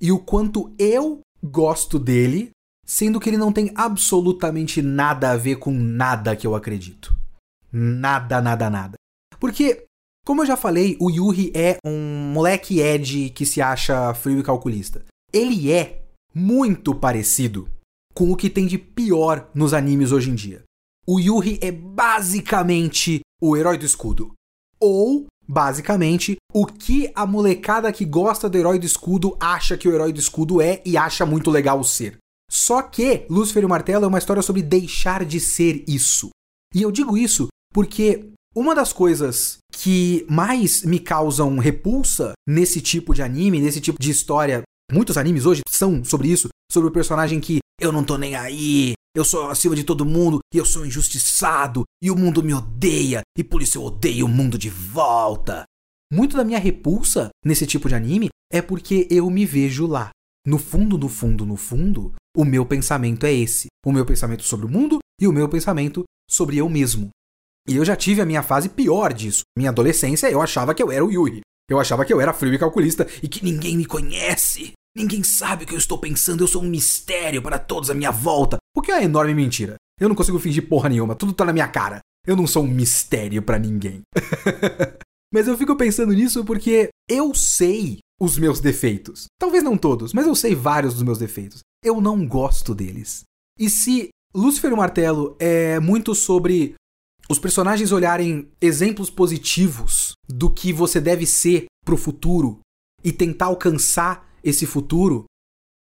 e o quanto eu gosto dele, sendo que ele não tem absolutamente nada a ver com nada que eu acredito. Nada, nada, nada. Porque, como eu já falei, o Yuri é um moleque Ed que se acha frio e calculista. Ele é muito parecido com o que tem de pior nos animes hoje em dia. O Yuri é basicamente o herói do escudo. Ou, basicamente, o que a molecada que gosta do herói do escudo acha que o herói do escudo é e acha muito legal ser. Só que Lúcifer e o Martelo é uma história sobre deixar de ser isso. E eu digo isso porque uma das coisas que mais me causam repulsa nesse tipo de anime, nesse tipo de história, muitos animes hoje são sobre isso, sobre o personagem que eu não tô nem aí, eu sou acima de todo mundo e eu sou injustiçado e o mundo me odeia e por isso eu odeio o mundo de volta. Muito da minha repulsa nesse tipo de anime é porque eu me vejo lá. No fundo, no fundo, no fundo, o meu pensamento é esse. O meu pensamento sobre o mundo e o meu pensamento sobre eu mesmo. E eu já tive a minha fase pior disso. Minha adolescência, eu achava que eu era o Yuri. Eu achava que eu era frio e calculista e que ninguém me conhece. Ninguém sabe o que eu estou pensando, eu sou um mistério para todos à minha volta. O que é uma enorme mentira. Eu não consigo fingir porra nenhuma, tudo tá na minha cara. Eu não sou um mistério para ninguém. Mas eu fico pensando nisso porque eu sei os meus defeitos. Talvez não todos, mas eu sei vários dos meus defeitos. Eu não gosto deles. E se Lúcifer e o Martelo é muito sobre os personagens olharem exemplos positivos do que você deve ser pro futuro e tentar alcançar esse futuro,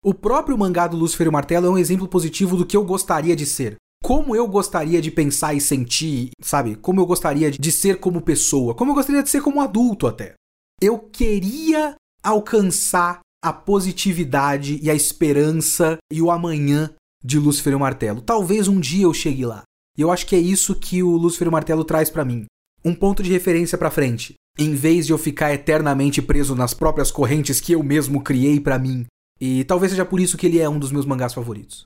o próprio mangá do Lúcifer e o Martelo é um exemplo positivo do que eu gostaria de ser. Como eu gostaria de pensar e sentir, sabe? Como eu gostaria de ser como pessoa, como eu gostaria de ser como adulto até. Eu queria alcançar a positividade e a esperança e o amanhã de Lúcifer e o Martelo. Talvez um dia eu chegue lá. E eu acho que é isso que o Lúcifer e o Martelo traz para mim. um ponto de referência para frente, em vez de eu ficar eternamente preso nas próprias correntes que eu mesmo criei para mim. E talvez seja por isso que ele é um dos meus mangás favoritos.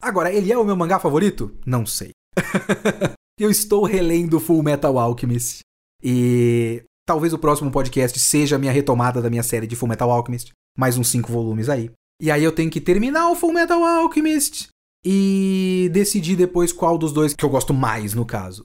Agora, ele é o meu mangá favorito? Não sei. eu estou relendo Full Metal Alchemist. E talvez o próximo podcast seja a minha retomada da minha série de Full Metal Alchemist. Mais uns cinco volumes aí. E aí eu tenho que terminar o Full Metal Alchemist e decidir depois qual dos dois que eu gosto mais, no caso.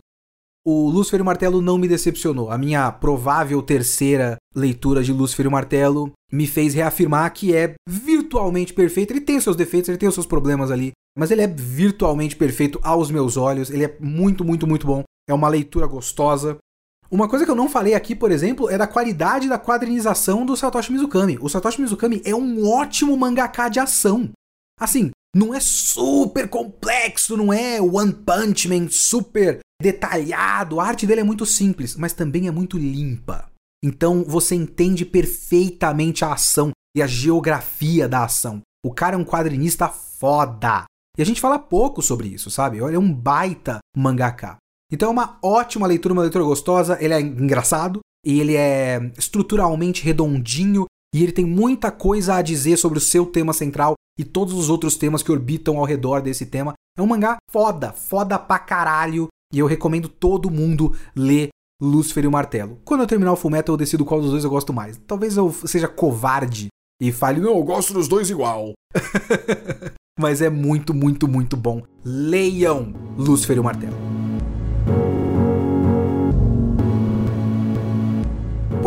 O Lúcifer e o Martelo não me decepcionou. A minha provável terceira leitura de Lúcifer e o Martelo me fez reafirmar que é virtualmente perfeito. Ele tem os seus defeitos, ele tem os seus problemas ali, mas ele é virtualmente perfeito aos meus olhos. Ele é muito, muito, muito bom. É uma leitura gostosa. Uma coisa que eu não falei aqui, por exemplo, é da qualidade da quadrinização do Satoshi Mizukami. O Satoshi Mizukami é um ótimo mangaka de ação. Assim, não é super complexo, não é One Punch Man super detalhado. A arte dele é muito simples, mas também é muito limpa. Então você entende perfeitamente a ação e a geografia da ação. O cara é um quadrinista foda. E a gente fala pouco sobre isso, sabe? Ele é um baita mangaka. Então é uma ótima leitura, uma leitura gostosa, ele é engraçado e ele é estruturalmente redondinho e ele tem muita coisa a dizer sobre o seu tema central e todos os outros temas que orbitam ao redor desse tema. É um mangá foda, foda pra caralho, e eu recomendo todo mundo ler Lúcifer e o Martelo. Quando eu terminar o Fullmetal eu decido qual dos dois eu gosto mais. Talvez eu seja covarde e fale, não, eu gosto dos dois igual. Mas é muito, muito, muito bom. Leiam Lúcifer e o Martelo.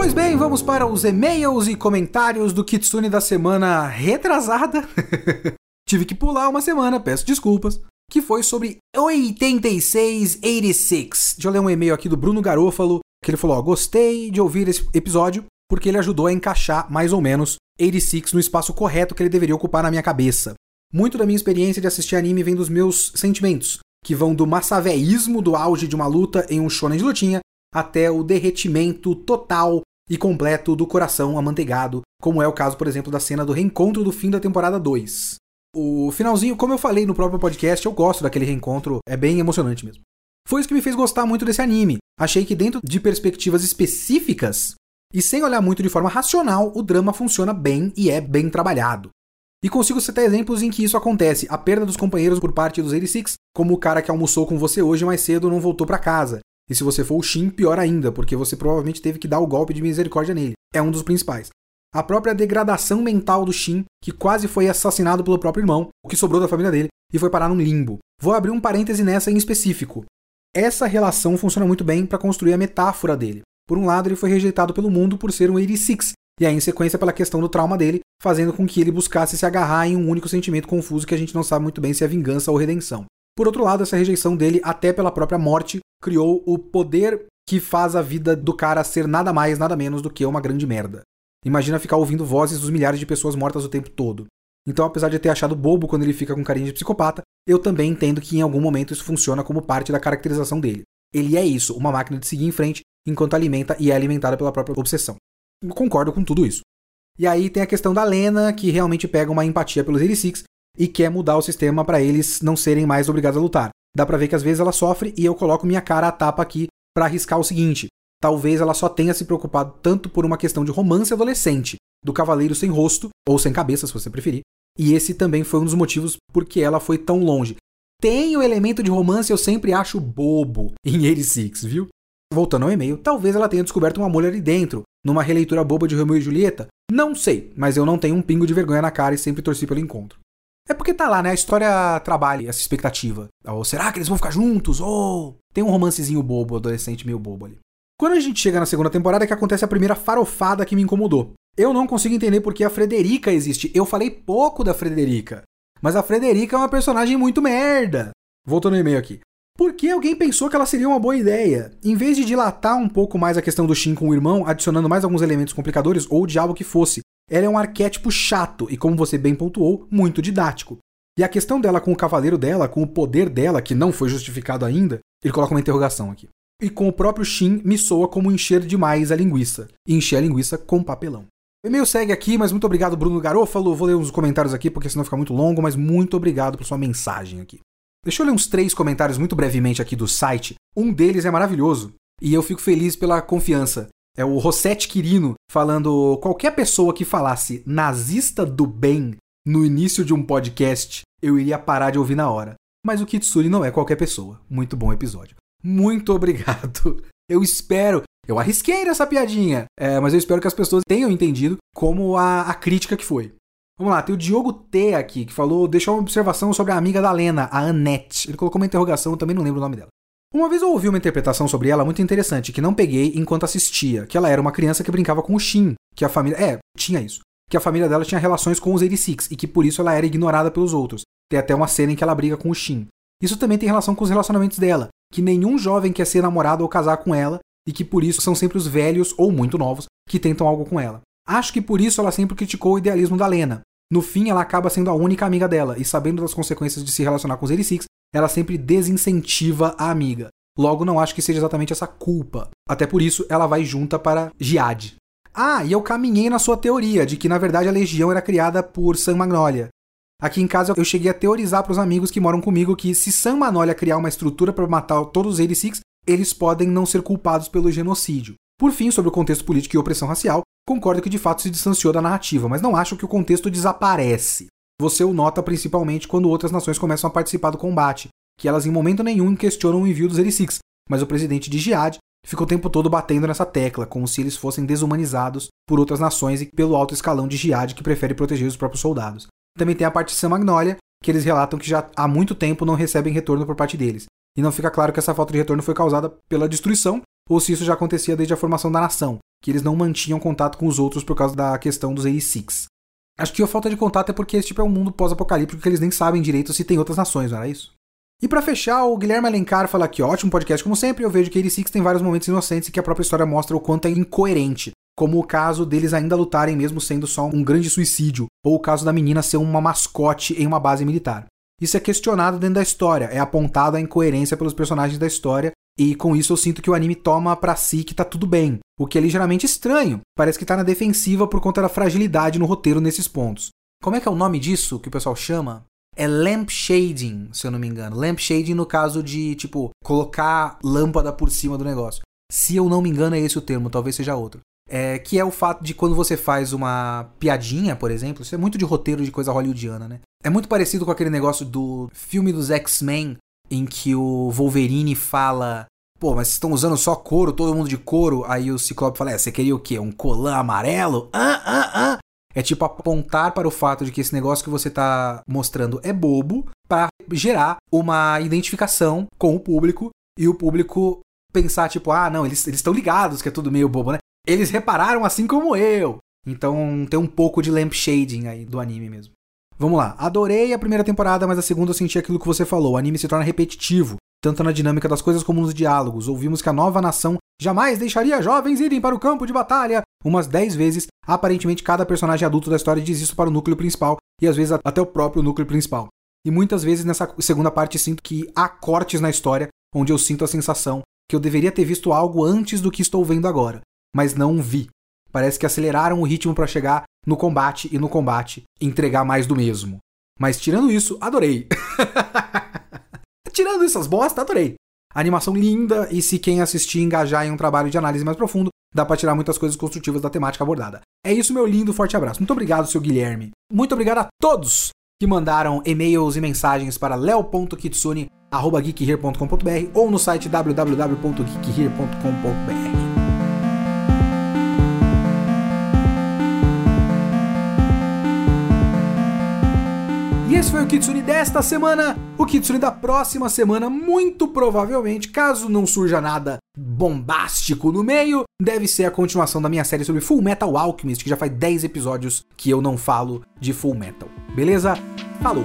Pois bem, vamos para os e-mails e comentários do Kitsune da semana retrasada. Tive que pular uma semana, peço desculpas. Que foi sobre 8686. Deixa eu ler um e-mail aqui do Bruno Garofalo, que ele falou: ó, gostei de ouvir esse episódio, porque ele ajudou a encaixar mais ou menos 86 no espaço correto que ele deveria ocupar na minha cabeça. Muito da minha experiência de assistir anime vem dos meus sentimentos, que vão do massaveísmo do auge de uma luta em um shonen de lutinha até o derretimento total e completo do coração amanteigado, como é o caso, por exemplo, da cena do reencontro do fim da temporada 2. O finalzinho, como eu falei no próprio podcast, eu gosto daquele reencontro, é bem emocionante mesmo. Foi isso que me fez gostar muito desse anime. Achei que dentro de perspectivas específicas e sem olhar muito de forma racional, o drama funciona bem e é bem trabalhado. E consigo citar exemplos em que isso acontece. A perda dos companheiros por parte dos 86, como o cara que almoçou com você hoje mais cedo não voltou para casa. E se você for o Shin, pior ainda, porque você provavelmente teve que dar o golpe de misericórdia nele. É um dos principais. A própria degradação mental do Shin, que quase foi assassinado pelo próprio irmão, o que sobrou da família dele, e foi parar num limbo. Vou abrir um parêntese nessa em específico. Essa relação funciona muito bem para construir a metáfora dele. Por um lado, ele foi rejeitado pelo mundo por ser um 86, e aí em sequência pela questão do trauma dele, fazendo com que ele buscasse se agarrar em um único sentimento confuso que a gente não sabe muito bem se é vingança ou redenção. Por outro lado, essa rejeição dele, até pela própria morte, criou o poder que faz a vida do cara ser nada mais, nada menos do que uma grande merda. Imagina ficar ouvindo vozes dos milhares de pessoas mortas o tempo todo. Então, apesar de ter achado bobo quando ele fica com carinha de psicopata, eu também entendo que em algum momento isso funciona como parte da caracterização dele. Ele é isso, uma máquina de seguir em frente enquanto alimenta e é alimentada pela própria obsessão. Eu concordo com tudo isso. E aí tem a questão da Lena, que realmente pega uma empatia pelos 86 e quer mudar o sistema para eles não serem mais obrigados a lutar. Dá pra ver que às vezes ela sofre e eu coloco minha cara a tapa aqui para arriscar o seguinte: talvez ela só tenha se preocupado tanto por uma questão de romance adolescente, do cavaleiro sem rosto, ou sem cabeça, se você preferir, e esse também foi um dos motivos porque ela foi tão longe. Tem o elemento de romance eu sempre acho bobo em 86, viu? Voltando ao e-mail, talvez ela tenha descoberto um amor ali dentro, numa releitura boba de Romeo e Julieta. Não sei, mas eu não tenho um pingo de vergonha na cara e sempre torci pelo encontro. É porque tá lá, né? A história trabalha essa expectativa. Ou será que eles vão ficar juntos? Ou tem um romancezinho bobo, adolescente meio bobo ali. Quando a gente chega na segunda temporada é que acontece a primeira farofada que me incomodou. Eu não consigo entender porque a Frederica existe. Eu falei pouco da Frederica. Mas a Frederica é uma personagem muito merda. Voltando no e-mail aqui. Por que alguém pensou que ela seria uma boa ideia? Em vez de dilatar um pouco mais a questão do Shin com o irmão, adicionando mais alguns elementos complicadores ou de algo que fosse, ela é um arquétipo chato e, como você bem pontuou, muito didático. E a questão dela com o cavaleiro dela, com o poder dela, que não foi justificado ainda, ele coloca uma interrogação aqui. E com o próprio Shin me soa como encher demais a linguiça. E encher a linguiça com papelão. O e-mail segue aqui, mas muito obrigado, Bruno Garofalo. Vou ler uns comentários aqui, porque senão fica muito longo, mas muito obrigado por sua mensagem aqui. Deixa eu ler uns três comentários muito brevemente aqui do site. Um deles é maravilhoso. E eu fico feliz pela confiança. É o Rossetti Quirino falando: qualquer pessoa que falasse nazista do bem no início de um podcast, eu iria parar de ouvir na hora. Mas o Kitsune não é qualquer pessoa. Muito bom episódio. Muito obrigado. Eu espero. Eu arrisquei nessa piadinha, é, mas eu espero que as pessoas tenham entendido como a, a crítica que foi. Vamos lá, tem o Diogo T aqui, que falou, deixou uma observação sobre a amiga da Lena, a Annette. Ele colocou uma interrogação, eu também não lembro o nome dela. Uma vez eu ouvi uma interpretação sobre ela muito interessante, que não peguei enquanto assistia, que ela era uma criança que brincava com o Shin, que a família... É, tinha isso. Que a família dela tinha relações com os 86, e que por isso ela era ignorada pelos outros. Tem até uma cena em que ela briga com o Shin. Isso também tem relação com os relacionamentos dela, que nenhum jovem quer ser namorado ou casar com ela, e que por isso são sempre os velhos ou muito novos que tentam algo com ela. Acho que por isso ela sempre criticou o idealismo da Lena. No fim, ela acaba sendo a única amiga dela, e sabendo das consequências de se relacionar com os 86, ela sempre desincentiva a amiga. Logo, não acho que seja exatamente essa culpa. Até por isso, ela vai junta para Jihad. Ah, e eu caminhei na sua teoria de que na verdade a legião era criada por Sam Magnolia. Aqui em casa eu cheguei a teorizar para os amigos que moram comigo que se Sam Magnolia criar uma estrutura para matar todos os 86, eles podem não ser culpados pelo genocídio. Por fim, sobre o contexto político e opressão racial, concordo que de fato se distanciou da narrativa, mas não acho que o contexto desaparece. Você o nota principalmente quando outras nações começam a participar do combate, que elas em momento nenhum questionam o envio dos Erisics, mas o presidente de Jihad fica o tempo todo batendo nessa tecla, como se eles fossem desumanizados por outras nações e pelo alto escalão de Jihad que prefere proteger os próprios soldados. Também tem a parte de Sam Magnolia, que eles relatam que já há muito tempo não recebem retorno por parte deles. E não fica claro que essa falta de retorno foi causada pela destruição ou se isso já acontecia desde a formação da nação, que eles não mantinham contato com os outros por causa da questão dos 86. Acho que a falta de contato é porque esse tipo é um mundo pós-apocalíptico que eles nem sabem direito se tem outras nações, não era isso? E para fechar, o Guilherme Alencar fala que ótimo podcast como sempre, eu vejo que 86 tem vários momentos inocentes e que a própria história mostra o quanto é incoerente, como o caso deles ainda lutarem mesmo sendo só um grande suicídio, ou o caso da menina ser uma mascote em uma base militar. Isso é questionado dentro da história, é apontado a incoerência pelos personagens da história, e com isso eu sinto que o anime toma para si que tá tudo bem, o que é ligeiramente estranho. Parece que tá na defensiva por conta da fragilidade no roteiro nesses pontos. Como é que é o nome disso que o pessoal chama? É lamp shading, se eu não me engano. Lamp shading no caso de, tipo, colocar lâmpada por cima do negócio. Se eu não me engano, é esse o termo, talvez seja outro. É, que é o fato de quando você faz uma piadinha, por exemplo, isso é muito de roteiro de coisa hollywoodiana, né? É muito parecido com aquele negócio do filme dos X-Men, em que o Wolverine fala: Pô, mas vocês estão usando só couro, todo mundo de couro. Aí o Ciclope fala: É, você queria o quê? Um colã amarelo? Ah, ah, ah. É tipo apontar para o fato de que esse negócio que você está mostrando é bobo para gerar uma identificação com o público e o público pensar, tipo, ah, não, eles estão ligados que é tudo meio bobo, né? Eles repararam assim como eu. Então tem um pouco de lampshading aí do anime mesmo. Vamos lá. Adorei a primeira temporada, mas a segunda eu senti aquilo que você falou. O anime se torna repetitivo, tanto na dinâmica das coisas como nos diálogos. Ouvimos que a nova nação jamais deixaria jovens irem para o campo de batalha. Umas 10 vezes, aparentemente cada personagem adulto da história diz isso para o núcleo principal e às vezes até o próprio núcleo principal. E muitas vezes nessa segunda parte sinto que há cortes na história onde eu sinto a sensação que eu deveria ter visto algo antes do que estou vendo agora, mas não vi. Parece que aceleraram o ritmo para chegar no combate e no combate entregar mais do mesmo. Mas tirando isso, adorei. tirando essas bosta, adorei. animação linda e se quem assistir engajar em um trabalho de análise mais profundo, dá para tirar muitas coisas construtivas da temática abordada. É isso, meu lindo, forte abraço. Muito obrigado, seu Guilherme. Muito obrigado a todos que mandaram e-mails e mensagens para leo.kitsune@geekhere.com.br ou no site www.geekhere.com.br. Esse foi o Kitsune desta semana. O Kitsune da próxima semana, muito provavelmente, caso não surja nada bombástico no meio, deve ser a continuação da minha série sobre Full Metal Alchemist, que já faz 10 episódios que eu não falo de Full Metal. Beleza? Falou!